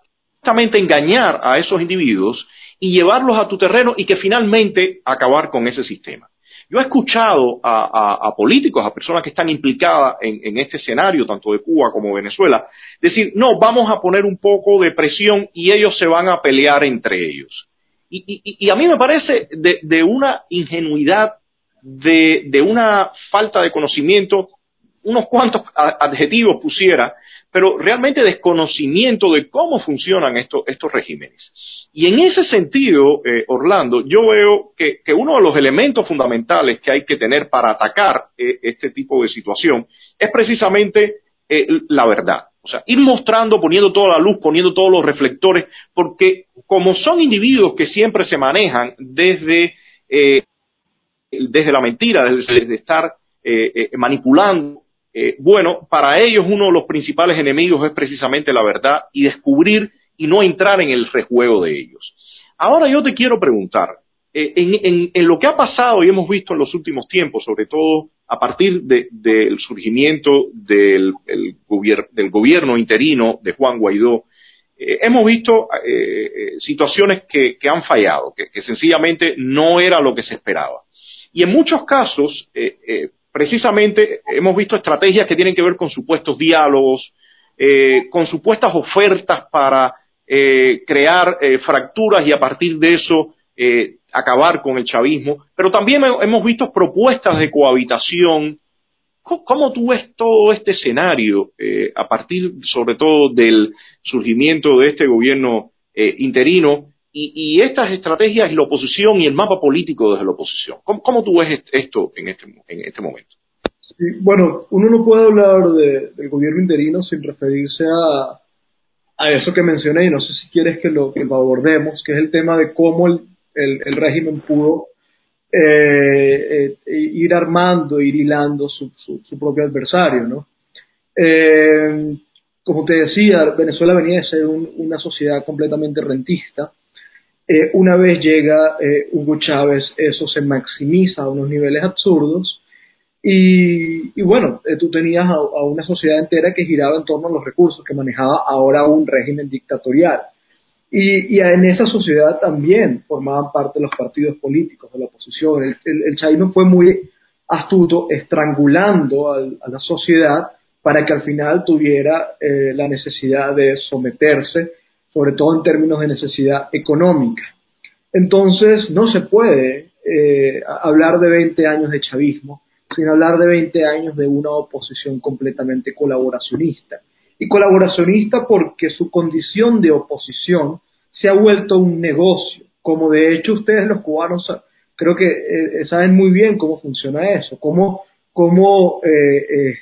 justamente engañar a esos individuos y llevarlos a tu terreno y que finalmente acabar con ese sistema. Yo he escuchado a, políticos, a personas que están implicadas en, este escenario, tanto de Cuba como Venezuela, decir, no, vamos a poner un poco de presión y ellos se van a pelear entre ellos. Y, a mí me parece de, una ingenuidad, de, una falta de conocimiento unos cuantos adjetivos pusiera, pero realmente desconocimiento de cómo funcionan estos, estos regímenes. Y en ese sentido, eh, Orlando, yo veo que, uno de los elementos fundamentales que hay que tener para atacar eh, este tipo de situación es precisamente eh, la verdad. O sea, ir mostrando, poniendo toda la luz, poniendo todos los reflectores, porque como son individuos que siempre se manejan desde, desde la mentira, desde estar manipulando eh, bueno, para ellos uno de los principales enemigos es precisamente la verdad y descubrir y no entrar en el rejuego de ellos. Ahora yo te quiero preguntar, eh, en, lo que ha pasado y hemos visto en los últimos tiempos, sobre todo a partir del surgimiento del, gobierno interino de Juan Guaidó, eh, hemos visto situaciones que, han fallado, que, que, sencillamente no era lo que se esperaba. Y en muchos casos, precisamente hemos visto estrategias que tienen que ver con supuestos diálogos, eh, con supuestas ofertas para eh, crear eh, fracturas y a partir de eso acabar con el chavismo, pero también hemos visto propuestas de cohabitación. ¿Cómo, tú ves todo este escenario a partir sobre todo del surgimiento de este gobierno interino y, estas estrategias y la oposición y el mapa político desde la oposición. ¿Cómo, tú ves esto en este, en este momento? bueno, uno no puede hablar del gobierno interino sin referirse a, eso que mencioné y no sé si quieres que lo, que lo abordemos, que es el tema de cómo el, el, régimen pudo eh, eh, ir armando, ir hilando su, su, propio adversario, ¿no? Eh, como te decía, Venezuela venía de ser una sociedad completamente rentista, eh, una vez llega eh, Hugo Chávez, eso se maximiza a unos niveles absurdos. Y, bueno, eh, tú tenías a, una sociedad entera que giraba en torno a los recursos que manejaba ahora un régimen dictatorial. Y, en esa sociedad también formaban parte los partidos políticos de la oposición. El, el, fue muy astuto estrangulando a la sociedad para que al final tuviera la necesidad de someterse sobre todo en términos de necesidad económica. Entonces, no se puede eh, hablar de 20 años de chavismo sin hablar de 20 años de una oposición completamente colaboracionista. Y colaboracionista porque su condición de oposición se ha vuelto un negocio, como de hecho ustedes los cubanos creo que eh, saben muy bien cómo funciona eso, cómo, cómo eh,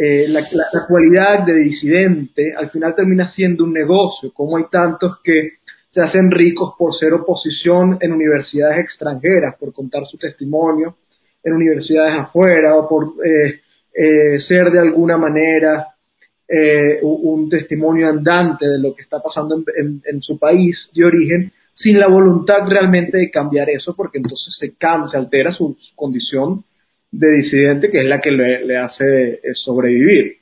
eh, la, cualidad de disidente al final termina siendo un negocio, como hay tantos que se hacen ricos por ser oposición en universidades extranjeras, por contar su testimonio en universidades afuera, o por eh, eh, ser de alguna manera eh, un testimonio andante de lo que está pasando en, su país de origen, sin la voluntad realmente de cambiar eso, porque entonces se, cambia, se altera su, condición de disidente, que es la que le, hace eh, sobrevivir.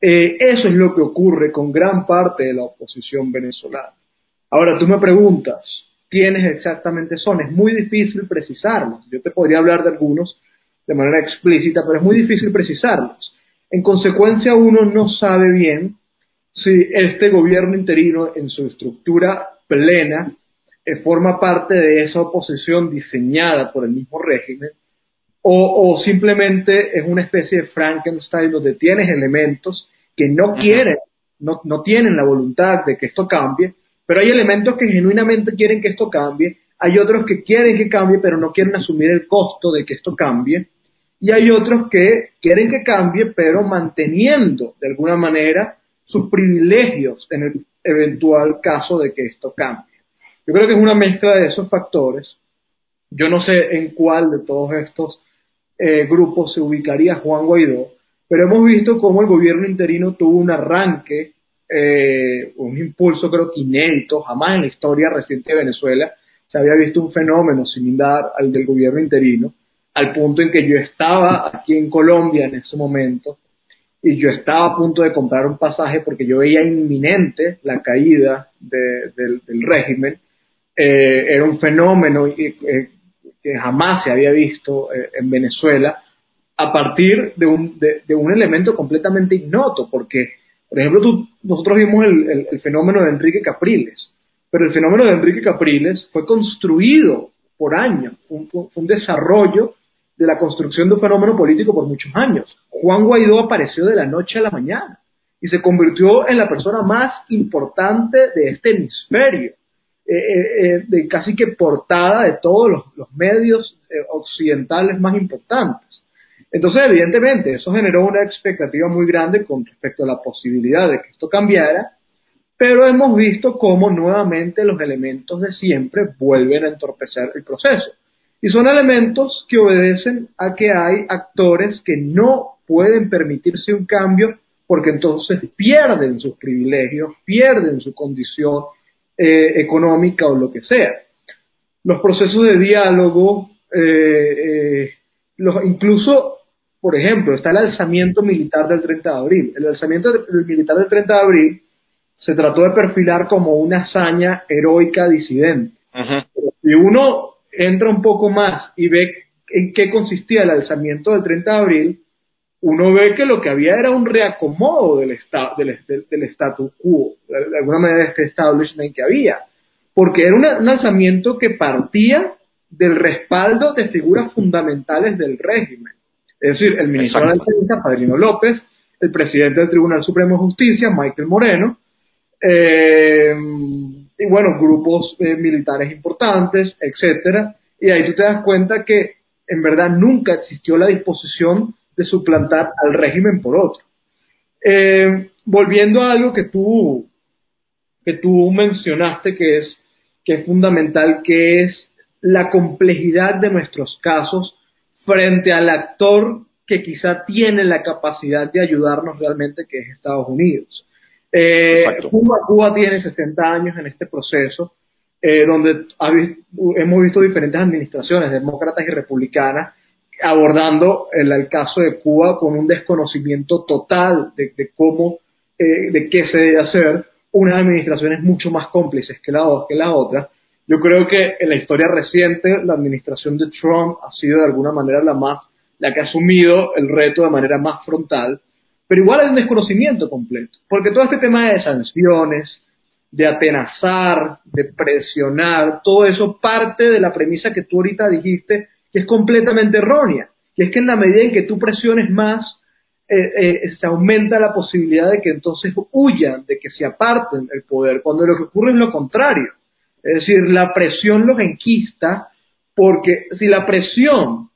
Eh, eso es lo que ocurre con gran parte de la oposición venezolana. Ahora, tú me preguntas, ¿quiénes exactamente son? Es muy difícil precisarlos. Yo te podría hablar de algunos de manera explícita, pero es muy difícil precisarlos. En consecuencia, uno no sabe bien si este gobierno interino en su estructura plena eh, forma parte de esa oposición diseñada por el mismo régimen o, simplemente es una especie de Frankenstein donde tienes elementos que no quieren, no, no tienen la voluntad de que esto cambie, pero hay elementos que genuinamente quieren que esto cambie, hay otros que quieren que cambie, pero no quieren asumir el costo de que esto cambie, y hay otros que quieren que cambie, pero manteniendo de alguna manera sus privilegios en el eventual caso de que esto cambie. Yo creo que es una mezcla de esos factores. Yo no sé en cuál de todos estos eh, grupos se ubicaría Juan Guaidó, pero hemos visto cómo el gobierno interino tuvo un arranque, eh, un impulso creo que inédito, jamás en la historia reciente de Venezuela se había visto un fenómeno similar al del gobierno interino al punto en que yo estaba aquí en Colombia en ese momento y yo estaba a punto de comprar un pasaje porque yo veía inminente la caída del, régimen. Eh, era un fenómeno eh, que jamás se había visto eh, en Venezuela a partir de un, de, un, elemento completamente ignoto, porque, por ejemplo, nosotros vimos el, fenómeno de Enrique Capriles, pero el fenómeno de Enrique Capriles fue construido por años, un, un desarrollo de la construcción de un fenómeno político por muchos años. Juan Guaidó apareció de la noche a la mañana y se convirtió en la persona más importante de este hemisferio, eh, eh, eh, de casi que portada de todos los, medios occidentales más importantes. Entonces, evidentemente, eso generó una expectativa muy grande con respecto a la posibilidad de que esto cambiara, pero hemos visto cómo nuevamente los elementos de siempre vuelven a entorpecer el proceso. Y son elementos que obedecen a que hay actores que no pueden permitirse un cambio porque entonces pierden sus privilegios, pierden su condición eh, económica o lo que sea. Los procesos de diálogo, eh, eh, incluso, por ejemplo, está el alzamiento militar del 30 de abril. El alzamiento militar del 30 de abril se trató de perfilar como una hazaña heroica disidente. Y uno entra un poco más y ve en qué consistía el alzamiento del 30 de abril, uno ve que lo que había era un reacomodo del, del, del, status quo, de alguna manera de este establishment que había, porque era un alzamiento que partía del respaldo de figuras fundamentales del régimen. Es decir, el ministro de la Defensa, Padrino López, el presidente del Tribunal Supremo de Justicia, Michael Moreno, eh, y bueno, grupos eh, militares importantes, etcétera, y ahí tú te das cuenta que en verdad nunca existió la disposición de suplantar al régimen por otro. Eh, volviendo a algo que tú, que tú mencionaste que es, que es fundamental, que es la complejidad de nuestros casos frente al actor que quizá tiene la capacidad de ayudarnos realmente, que es Estados Unidos. Eh, Cuba, tiene 60 años en este proceso, eh, donde hemos visto diferentes administraciones, demócratas y republicanas, abordando el, caso de Cuba con un desconocimiento total de, cómo, eh, de qué se debe hacer, unas administraciones mucho más cómplices que la, que la otra. Yo creo que en la historia reciente la administración de Trump ha sido de alguna manera la más, la que ha asumido el reto de manera más frontal pero igual hay un desconocimiento completo, porque todo este tema de sanciones, de atenazar, de presionar, todo eso parte de la premisa que tú ahorita dijiste, que es completamente errónea, que es que en la medida en que tú presiones más, eh, eh, se aumenta la posibilidad de que entonces huyan, de que se aparten del poder, cuando lo que ocurre es lo contrario. Es decir, la presión los enquista, porque si la presión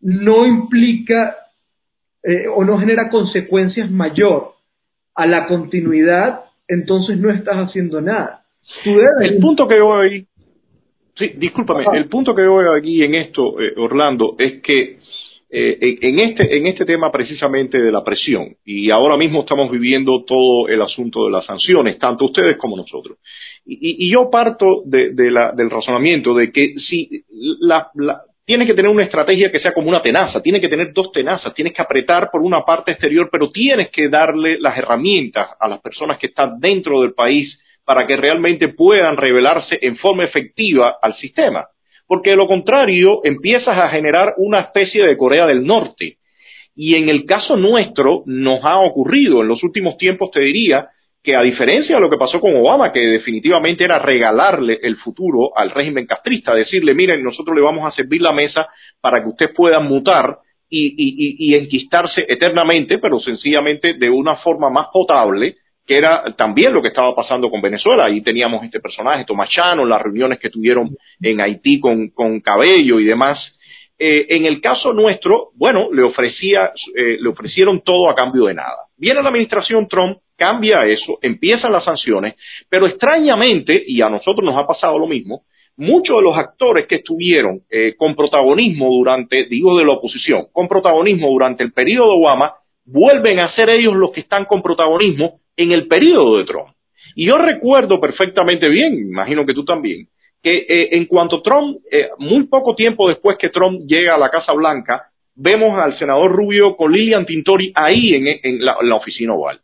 no implica eh, o no genera consecuencias mayor a la continuidad, entonces no estás haciendo nada. El punto que voy, sí, discúlpame, el punto que voy aquí en esto, eh, Orlando, es que eh, en, este, en este tema precisamente de la presión, y ahora mismo estamos viviendo todo el asunto de las sanciones, tanto ustedes como nosotros. Y, yo parto de, del razonamiento de que si la, tiene que tener una estrategia que sea como una tenaza, tiene que tener dos tenazas, tienes que apretar por una parte exterior, pero tienes que darle las herramientas a las personas que están dentro del país para que realmente puedan revelarse en forma efectiva al sistema porque de lo contrario empiezas a generar una especie de Corea del Norte. Y en el caso nuestro nos ha ocurrido en los últimos tiempos, te diría, que a diferencia de lo que pasó con Obama, que definitivamente era regalarle el futuro al régimen castrista, decirle, miren, nosotros le vamos a servir la mesa para que usted pueda mutar y, y, y enquistarse eternamente, pero sencillamente de una forma más potable, que era también lo que estaba pasando con Venezuela. Ahí teníamos este personaje, Tomás Chano, las reuniones que tuvieron en Haití con, con Cabello y demás. Eh, en el caso nuestro, bueno, le, ofrecía, eh, le ofrecieron todo a cambio de nada. Viene la administración Trump, cambia eso, empiezan las sanciones, pero extrañamente, y a nosotros nos ha pasado lo mismo, muchos de los actores que estuvieron eh, con protagonismo durante, digo de la oposición, con protagonismo durante el periodo de Obama, vuelven a ser ellos los que están con protagonismo en el periodo de Trump. Y yo recuerdo perfectamente bien, imagino que tú también, que eh, en cuanto Trump, eh, muy poco tiempo después que Trump llega a la Casa Blanca, vemos al senador Rubio con Lilian Tintori ahí en, la, oficina oval.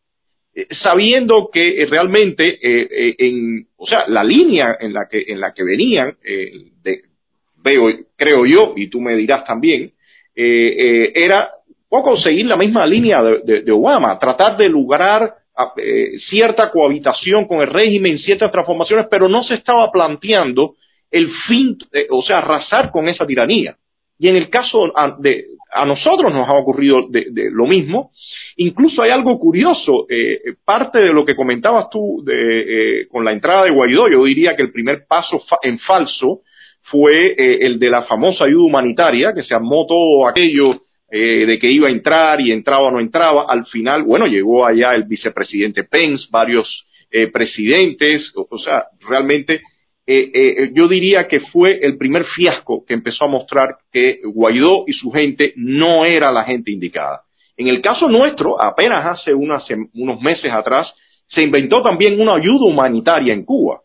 Eh, sabiendo que realmente, en, o sea, la línea en la que, en la que venían, veo, creo yo, y tú me dirás también, era poco seguir la misma línea de Obama, tratar de lograr eh, cierta cohabitación con el régimen, ciertas transformaciones, pero no se estaba planteando el fin, eh, o sea, arrasar con esa tiranía. Y en el caso de a nosotros nos ha ocurrido de, lo mismo. Incluso hay algo curioso, eh, parte de lo que comentabas tú de, con la entrada de Guaidó, yo diría que el primer paso en falso fue el de la famosa ayuda humanitaria, que se armó todo aquello eh, de que iba a entrar y entraba o no entraba. Al final, bueno, llegó allá el vicepresidente Pence, varios eh, presidentes, o, sea, realmente eh, yo diría que fue el primer fiasco que empezó a mostrar que Guaidó y su gente no era la gente indicada. En el caso nuestro, apenas hace unos meses atrás, se inventó también una ayuda humanitaria en Cuba.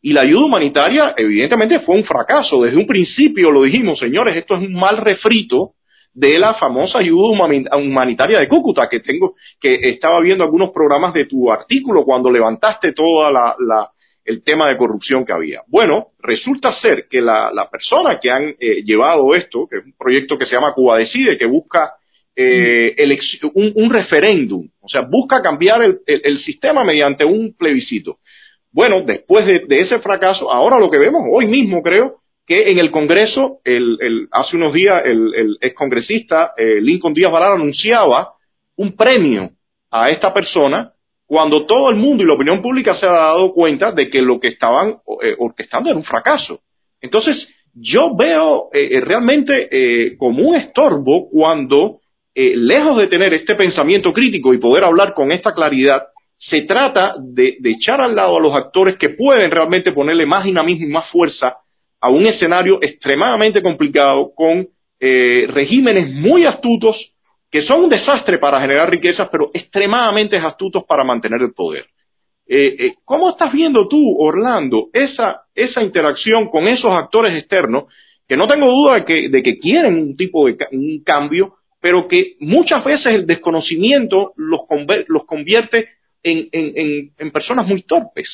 Y la ayuda humanitaria, evidentemente, fue un fracaso. Desde un principio lo dijimos, señores, esto es un mal refrito de la famosa ayuda humanitaria de Cúcuta, que tengo, que estaba viendo algunos programas de tu artículo cuando levantaste todo la, el tema de corrupción que había. Bueno, resulta ser que la, persona que han eh, llevado esto, que es un proyecto que se llama Cuba Decide, que busca eh, un, referéndum, o sea, busca cambiar el, sistema mediante un plebiscito. Bueno, después de, de, ese fracaso, ahora lo que vemos, hoy mismo creo, que en el Congreso, el, hace unos días, el, ex congresista eh, Lincoln Díaz Valar anunciaba un premio a esta persona cuando todo el mundo y la opinión pública se ha dado cuenta de que lo que estaban eh, orquestando era un fracaso. Entonces, yo veo eh, realmente como un estorbo cuando, lejos de tener este pensamiento crítico y poder hablar con esta claridad, se trata de echar al lado a los actores que pueden realmente ponerle más dinamismo y más fuerza a un escenario extremadamente complicado con eh, regímenes muy astutos que son un desastre para generar riquezas, pero extremadamente astutos para mantener el poder. Eh, eh, ¿Cómo estás viendo tú, Orlando, esa, esa interacción con esos actores externos que no tengo duda de que, de que quieren un tipo de un cambio, pero que muchas veces el desconocimiento los, convierte en, en, en personas muy torpes?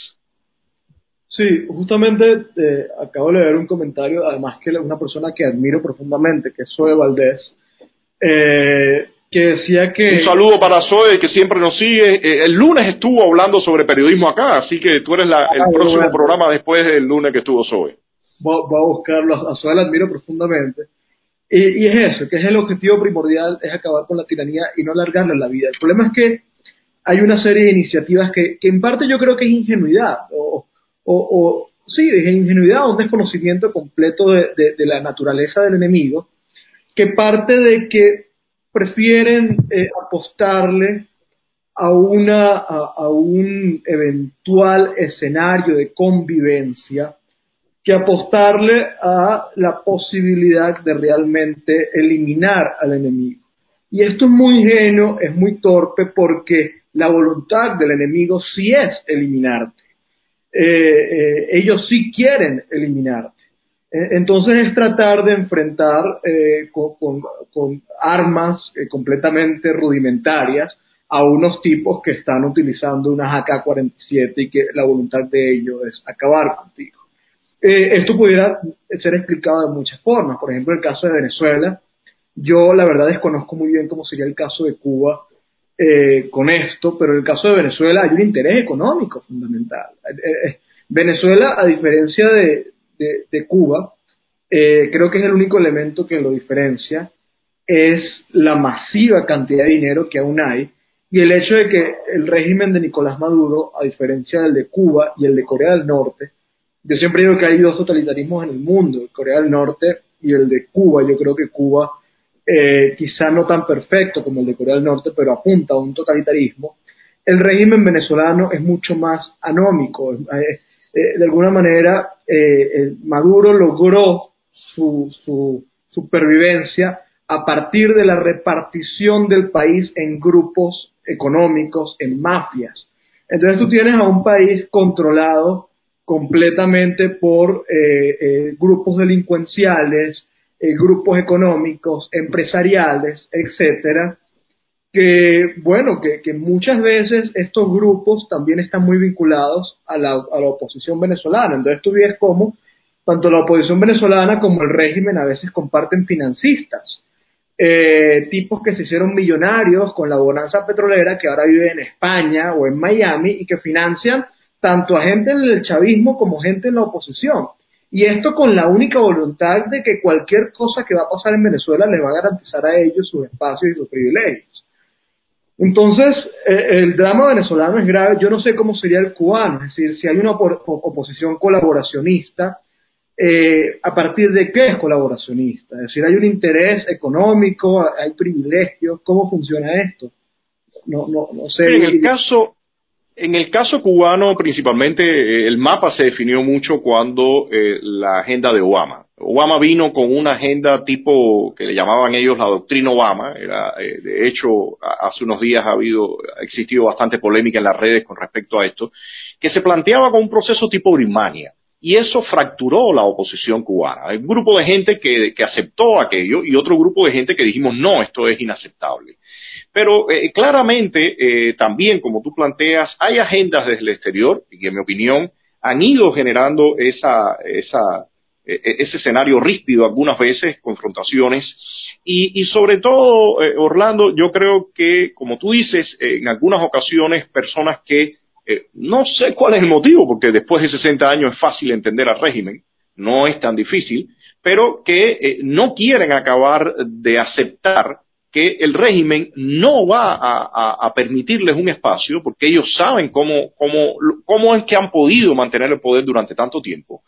Sí, justamente eh, acabo de leer un comentario, además que una persona que admiro profundamente, que es Zoe Valdés, eh, que decía que... Un saludo para Zoe, que siempre nos sigue. Eh, el lunes estuvo hablando sobre periodismo acá, así que tú eres el ah, próximo programa después del lunes que estuvo Zoe. Voy, a buscarlo, a Zoe la admiro profundamente. Y, es eso, que es el objetivo primordial, es acabar con la tiranía y no alargarla en la vida. El problema es que hay una serie de iniciativas que, que en parte yo creo que es ingenuidad, o, o, sí, de ingenuidad, un desconocimiento completo de, la naturaleza del enemigo, que parte de que prefieren eh, apostarle a, una, a, un eventual escenario de convivencia que apostarle a la posibilidad de realmente eliminar al enemigo. Y esto es muy ingenuo, es muy torpe porque la voluntad del enemigo sí es eliminarte. Eh, eh, ellos sí quieren eliminarte. Eh, entonces es tratar de enfrentar con, armas completamente rudimentarias a unos tipos que están utilizando unas AK-47 y que la voluntad de ellos es acabar contigo. esto pudiera ser explicado de muchas formas. Por ejemplo, el caso de Venezuela. Yo la verdad desconozco muy bien cómo sería el caso de Cuba eh, con esto, pero en el caso de Venezuela hay un interés económico fundamental. Eh, eh, Venezuela, a diferencia de, Cuba, creo que es el único elemento que lo diferencia, es la masiva cantidad de dinero que aún hay y el hecho de que el régimen de Nicolás Maduro, a diferencia del de Cuba y el de Corea del Norte, yo siempre digo que hay dos totalitarismos en el mundo, Corea del Norte y el de Cuba. Yo creo que Cuba eh, quizá no tan perfecto como el de Corea del Norte, pero apunta a un totalitarismo, el régimen venezolano es mucho más anómico. Eh, eh, de alguna manera, Maduro logró su, su supervivencia a partir de la repartición del país en grupos económicos, en mafias. Entonces tú tienes a un país controlado completamente por grupos delincuenciales, eh, grupos económicos, empresariales, etcétera, que, bueno, que, muchas veces estos grupos también están muy vinculados a la, oposición venezolana. Entonces tú ves cómo tanto la oposición venezolana como el régimen a veces comparten financistas. Eh, tipos que se hicieron millonarios con la bonanza petrolera que ahora viven en España o en Miami y que financian tanto a gente del chavismo como gente en la oposición. Y esto con la única voluntad de que cualquier cosa que va a pasar en Venezuela le va a garantizar a ellos sus espacios y sus privilegios. Entonces, eh, el drama venezolano es grave. Yo no sé cómo sería el cubano, es decir, si hay una oposición colaboracionista, eh, ¿a partir de qué es colaboracionista? Es decir, hay un interés económico, hay privilegios, ¿cómo funciona esto? No, no, no sé. En el caso, en el caso cubano, principalmente, eh, el mapa se definió mucho cuando eh, la agenda de Obama. Obama vino con una agenda tipo que le llamaban ellos la doctrina Obama. Eh, de hecho, hace unos días ha habido, ha existido bastante polémica en las redes con respecto a esto, que se planteaba con un proceso tipo Birmania. Y eso fracturó la oposición cubana. Hay un grupo de gente que, que aceptó aquello y otro grupo de gente que dijimos, no, esto es inaceptable. Pero eh, claramente, eh, también, como tú planteas, hay agendas desde el exterior y que, en mi opinión, han ido generando esa, esa, e, e, ese escenario ríspido algunas veces, confrontaciones. Y, sobre todo, eh, Orlando, yo creo que, como tú dices, en algunas ocasiones, personas que no sé cuál es el motivo, porque después de 60 años es fácil entender al régimen, no es tan difícil, pero que no quieren acabar de aceptar que el régimen no va a, permitirles un espacio porque ellos saben cómo, cómo, cómo, es que han podido mantener el poder durante tanto tiempo.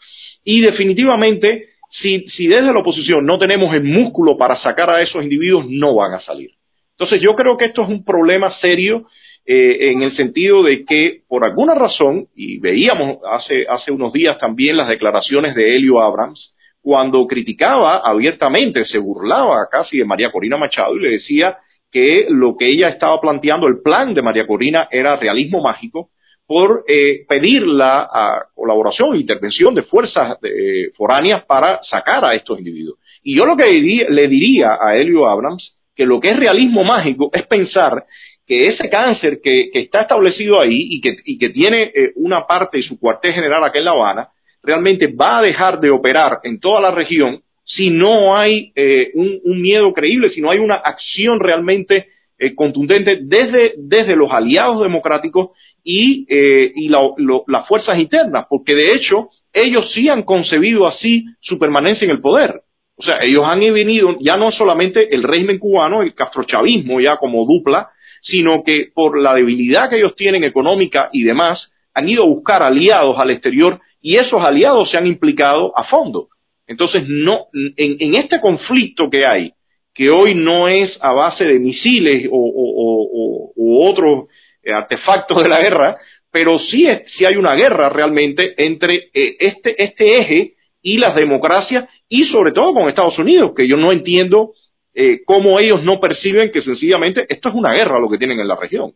Y definitivamente, si, si desde la oposición no tenemos el músculo para sacar a esos individuos, no van a salir. Entonces yo creo que esto es un problema serio eh, en el sentido de que por alguna razón, y veíamos hace, hace unos días también las declaraciones de Helio Abrams, cuando criticaba abiertamente, se burlaba casi de María Corina Machado y le decía que lo que ella estaba planteando, el plan de María Corina, era realismo mágico por eh, pedir la colaboración e intervención de fuerzas eh, foráneas para sacar a estos individuos. Y yo lo que le diría a Helio Abrams, que lo que es realismo mágico es pensar que ese cáncer que, está establecido ahí y que, y que tiene eh, una parte de su cuartel general aquí en La Habana, realmente va a dejar de operar en toda la región si no hay eh, un, miedo creíble, si no hay una acción realmente eh, contundente desde, desde, los aliados democráticos y, eh, y las fuerzas internas, porque de hecho ellos sí han concebido así su permanencia en el poder. O sea, ellos han venido ya no solamente el régimen cubano, el castrochavismo ya como dupla, sino que por la debilidad que ellos tienen económica y demás, han ido a buscar aliados al exterior y esos aliados se han implicado a fondo. Entonces, no, en, este conflicto que hay, que hoy no es a base de misiles o, otros eh, artefactos de la guerra, pero sí, sí hay una guerra realmente entre eh, este, este eje y las democracias y sobre todo con Estados Unidos, que yo no entiendo eh, cómo ellos no perciben que sencillamente esto es una guerra lo que tienen en la región.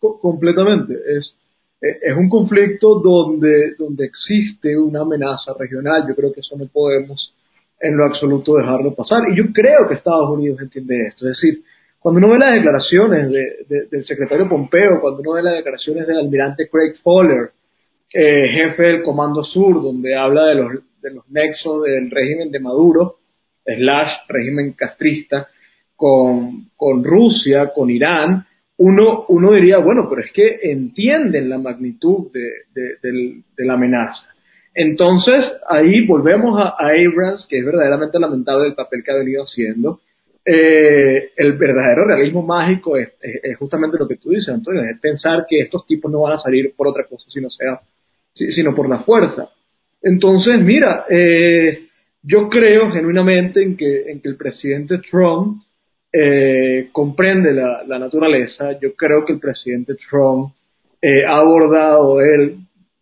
completamente. Es, es un conflicto donde, donde existe una amenaza regional. Yo creo que eso no podemos en lo absoluto dejarlo pasar. Y yo creo que Estados Unidos entiende esto. Es decir, cuando uno ve las declaraciones del secretario Pompeo, cuando uno ve las declaraciones del almirante Craig Fowler, eh, jefe del Comando Sur, donde habla de los, de los nexos del régimen de Maduro, slash régimen castrista, con, con Rusia, con Irán, uno, uno diría, bueno, pero es que entienden la magnitud de, de la amenaza. Entonces, ahí volvemos a, Abrams, que es verdaderamente lamentable el papel que ha venido haciendo. Eh, el verdadero realismo mágico es, justamente lo que tú dices, Antonio, es pensar que estos tipos no van a salir por otra cosa, sino, sea, sino por la fuerza. Entonces, mira, eh, yo creo genuinamente en que, en que el presidente Trump eh, comprende la, la, naturaleza. Yo creo que el presidente Trump ha abordado él,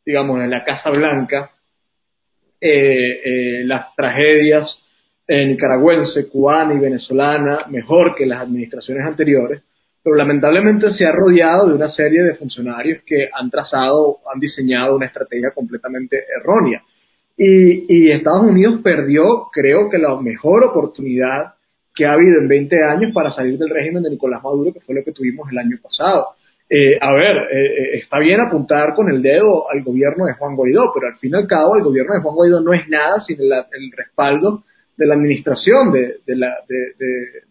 digamos, en la Casa Blanca, eh, eh, las tragedias nicaragüense, cubana y venezolana mejor que las administraciones anteriores, pero lamentablemente se ha rodeado de una serie de funcionarios que han trazado, han diseñado una estrategia completamente errónea. Y, y, Estados Unidos perdió, creo que la mejor oportunidad que ha habido en 20 años para salir del régimen de Nicolás Maduro, que fue lo que tuvimos el año pasado. Eh, a ver, eh, eh, está bien apuntar con el dedo al gobierno de Juan Guaidó, pero al fin y al cabo el gobierno de Juan Guaidó no es nada sin el, respaldo de la administración de,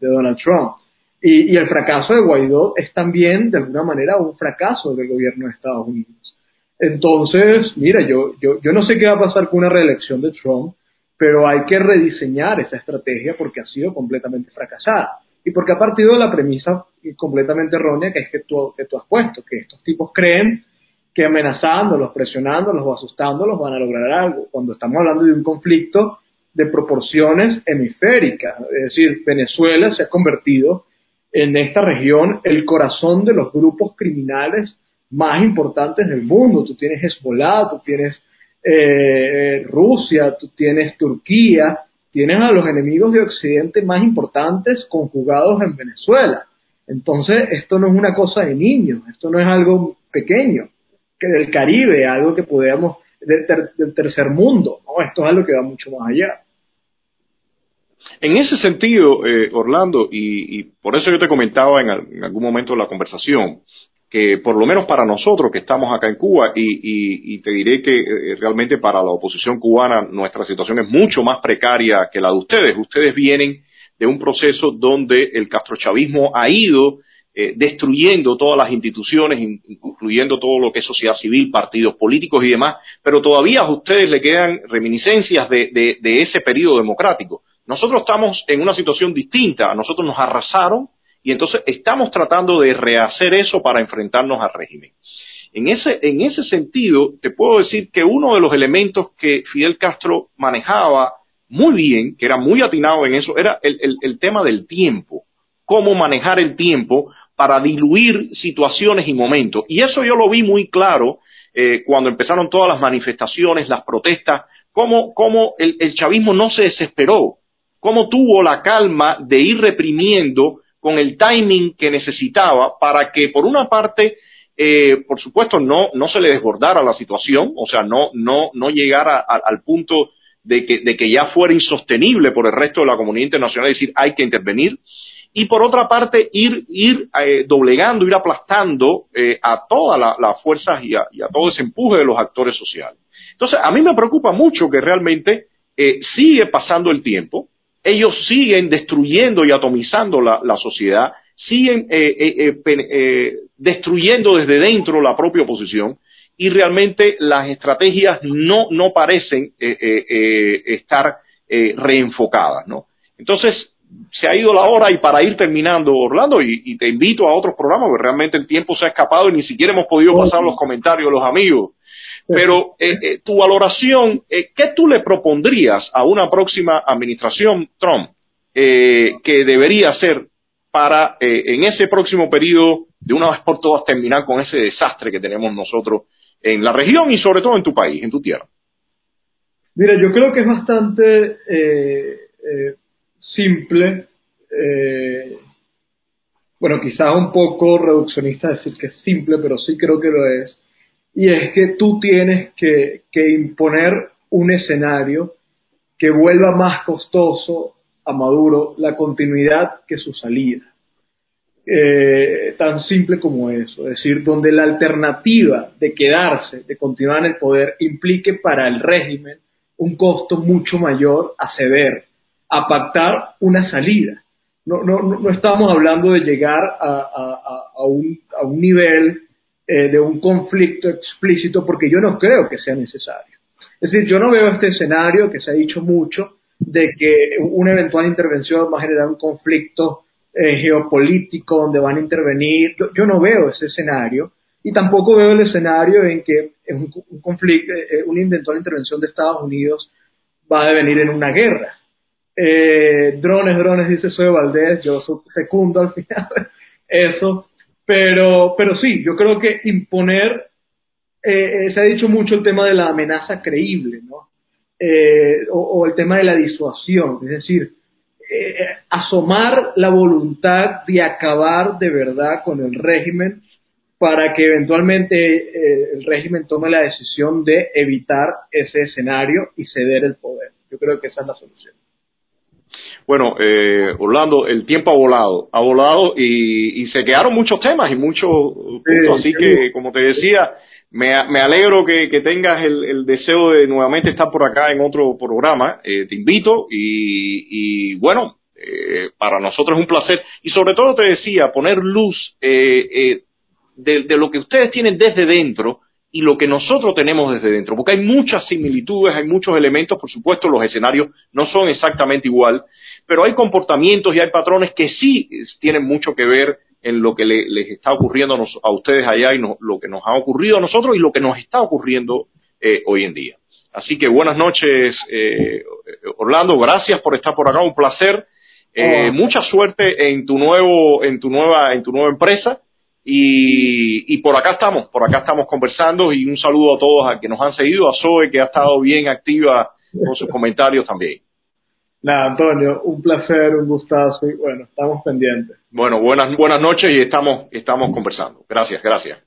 Donald Trump. Y, el fracaso de Guaidó es también, de alguna manera, un fracaso del gobierno de Estados Unidos. Entonces, mira, yo, yo, yo no sé qué va a pasar con una reelección de Trump, pero hay que rediseñar esa estrategia porque ha sido completamente fracasada y porque ha partido de la premisa completamente errónea que es que tú, que tú has puesto, que estos tipos creen que amenazándolos, presionándolos o asustándolos van a lograr algo, cuando estamos hablando de un conflicto de proporciones hemisféricas, es decir, Venezuela se ha convertido en esta región el corazón de los grupos criminales más importantes del mundo. Tú tienes Hezbollah, tú tienes eh, Rusia, tú tienes Turquía, tienes a los enemigos de Occidente más importantes conjugados en Venezuela. Entonces, esto no es una cosa de niños, esto no es algo pequeño, que del Caribe, algo que podemos, del, tercer mundo. Esto es algo que va mucho más allá. En ese sentido, eh, Orlando, y, por eso yo te comentaba en, algún momento de la conversación, que por lo menos para nosotros que estamos acá en Cuba, y, te diré que eh, realmente para la oposición cubana nuestra situación es mucho más precaria que la de ustedes. Ustedes vienen de un proceso donde el castrochavismo ha ido eh, destruyendo todas las instituciones, incluyendo todo lo que es sociedad civil, partidos políticos y demás, pero todavía a ustedes le quedan reminiscencias de, de ese periodo democrático. Nosotros estamos en una situación distinta, a nosotros nos arrasaron, y entonces estamos tratando de rehacer eso para enfrentarnos al régimen. En ese, en ese sentido, te puedo decir que uno de los elementos que Fidel Castro manejaba muy bien, que era muy atinado en eso, era el, tema del tiempo. Cómo manejar el tiempo para diluir situaciones y momentos. Y eso yo lo vi muy claro eh, cuando empezaron todas las manifestaciones, las protestas, cómo, cómo el, el, chavismo no se desesperó, cómo tuvo la calma de ir reprimiendo con el timing que necesitaba para que, por una parte, eh, por supuesto, no, no se le desbordara la situación, o sea, no, no, no llegara al punto de que, de que ya fuera insostenible por el resto de la comunidad internacional decir hay que intervenir, y por otra parte, ir, ir eh, doblegando, ir aplastando eh, a todas las fuerzas y a, todo ese empuje de los actores sociales. Entonces, a mí me preocupa mucho que realmente sigue pasando el tiempo, ellos siguen destruyendo y atomizando la, sociedad, siguen eh, eh, eh, destruyendo desde dentro la propia oposición y realmente las estrategias no, no parecen estar reenfocadas. ¿no? Entonces, se ha ido la hora y para ir terminando, Orlando, y, te invito a otros programas, porque realmente el tiempo se ha escapado y ni siquiera hemos podido pasar los comentarios de los amigos. Pero eh, eh, tu valoración, eh, ¿qué tú le propondrías a una próxima administración Trump que debería hacer para en ese próximo periodo, de una vez por todas, terminar con ese desastre que tenemos nosotros en la región y sobre todo en tu país, en tu tierra? Mira, yo creo que es bastante eh, eh, simple, eh, bueno, quizás un poco reduccionista decir que es simple, pero sí creo que lo es, y es que tú tienes que, imponer un escenario que vuelva más costoso a Maduro la continuidad que su salida. Eh, tan simple como eso, es decir, donde la alternativa de quedarse, de continuar en el poder, implique para el régimen un costo mucho mayor a ceder, a pactar una salida. No, no, no estamos hablando de llegar a, a, un, a un, nivel eh, de un conflicto explícito porque yo no creo que sea necesario. Es decir, yo no veo este escenario que se ha dicho mucho de que una eventual intervención va a generar un conflicto eh, geopolítico donde van a intervenir. Yo, no veo ese escenario y tampoco veo el escenario en que un, conflicto, eh, una eventual intervención de Estados Unidos va a devenir en una guerra. Eh, drones, drones, dice Soy Valdés, yo secundo al final eso, pero, pero sí, yo creo que imponer, se ha dicho mucho el tema de la amenaza creíble, ¿no? o, el tema de la disuasión, es decir, eh, asomar la voluntad de acabar de verdad con el régimen para que eventualmente eh, el régimen tome la decisión de evitar ese escenario y ceder el poder. Yo creo que esa es la solución. Bueno, eh, Orlando, el tiempo ha volado, ha volado y, se quedaron muchos temas y muchos puntos, así que, como te decía, me, me alegro que, que tengas el, el, deseo de nuevamente estar por acá en otro programa. Eh, te invito y, y bueno, eh, para nosotros es un placer. Y sobre todo te decía, poner luz eh, eh, de, de, lo que ustedes tienen desde dentro y lo que nosotros tenemos desde dentro. Porque hay muchas similitudes, hay muchos elementos, por supuesto los escenarios no son exactamente igual, pero hay comportamientos y hay patrones que sí tienen mucho que ver en lo que les está ocurriendo a ustedes allá y lo que nos ha ocurrido a nosotros y lo que nos está ocurriendo eh, hoy en día. Así que buenas noches, eh, Orlando. Gracias por estar por acá. Un placer. Eh, oh. Mucha suerte en tu nuevo, en tu nueva, en tu nueva empresa. Y, y, por acá estamos, por acá estamos conversando y un saludo a todos a que nos han seguido, a Zoe que ha estado bien activa con sus comentarios también. Nada, Antonio, un placer, un gustazo y bueno, estamos pendientes. Bueno, buenas, buenas noches y estamos, estamos conversando. Gracias, gracias.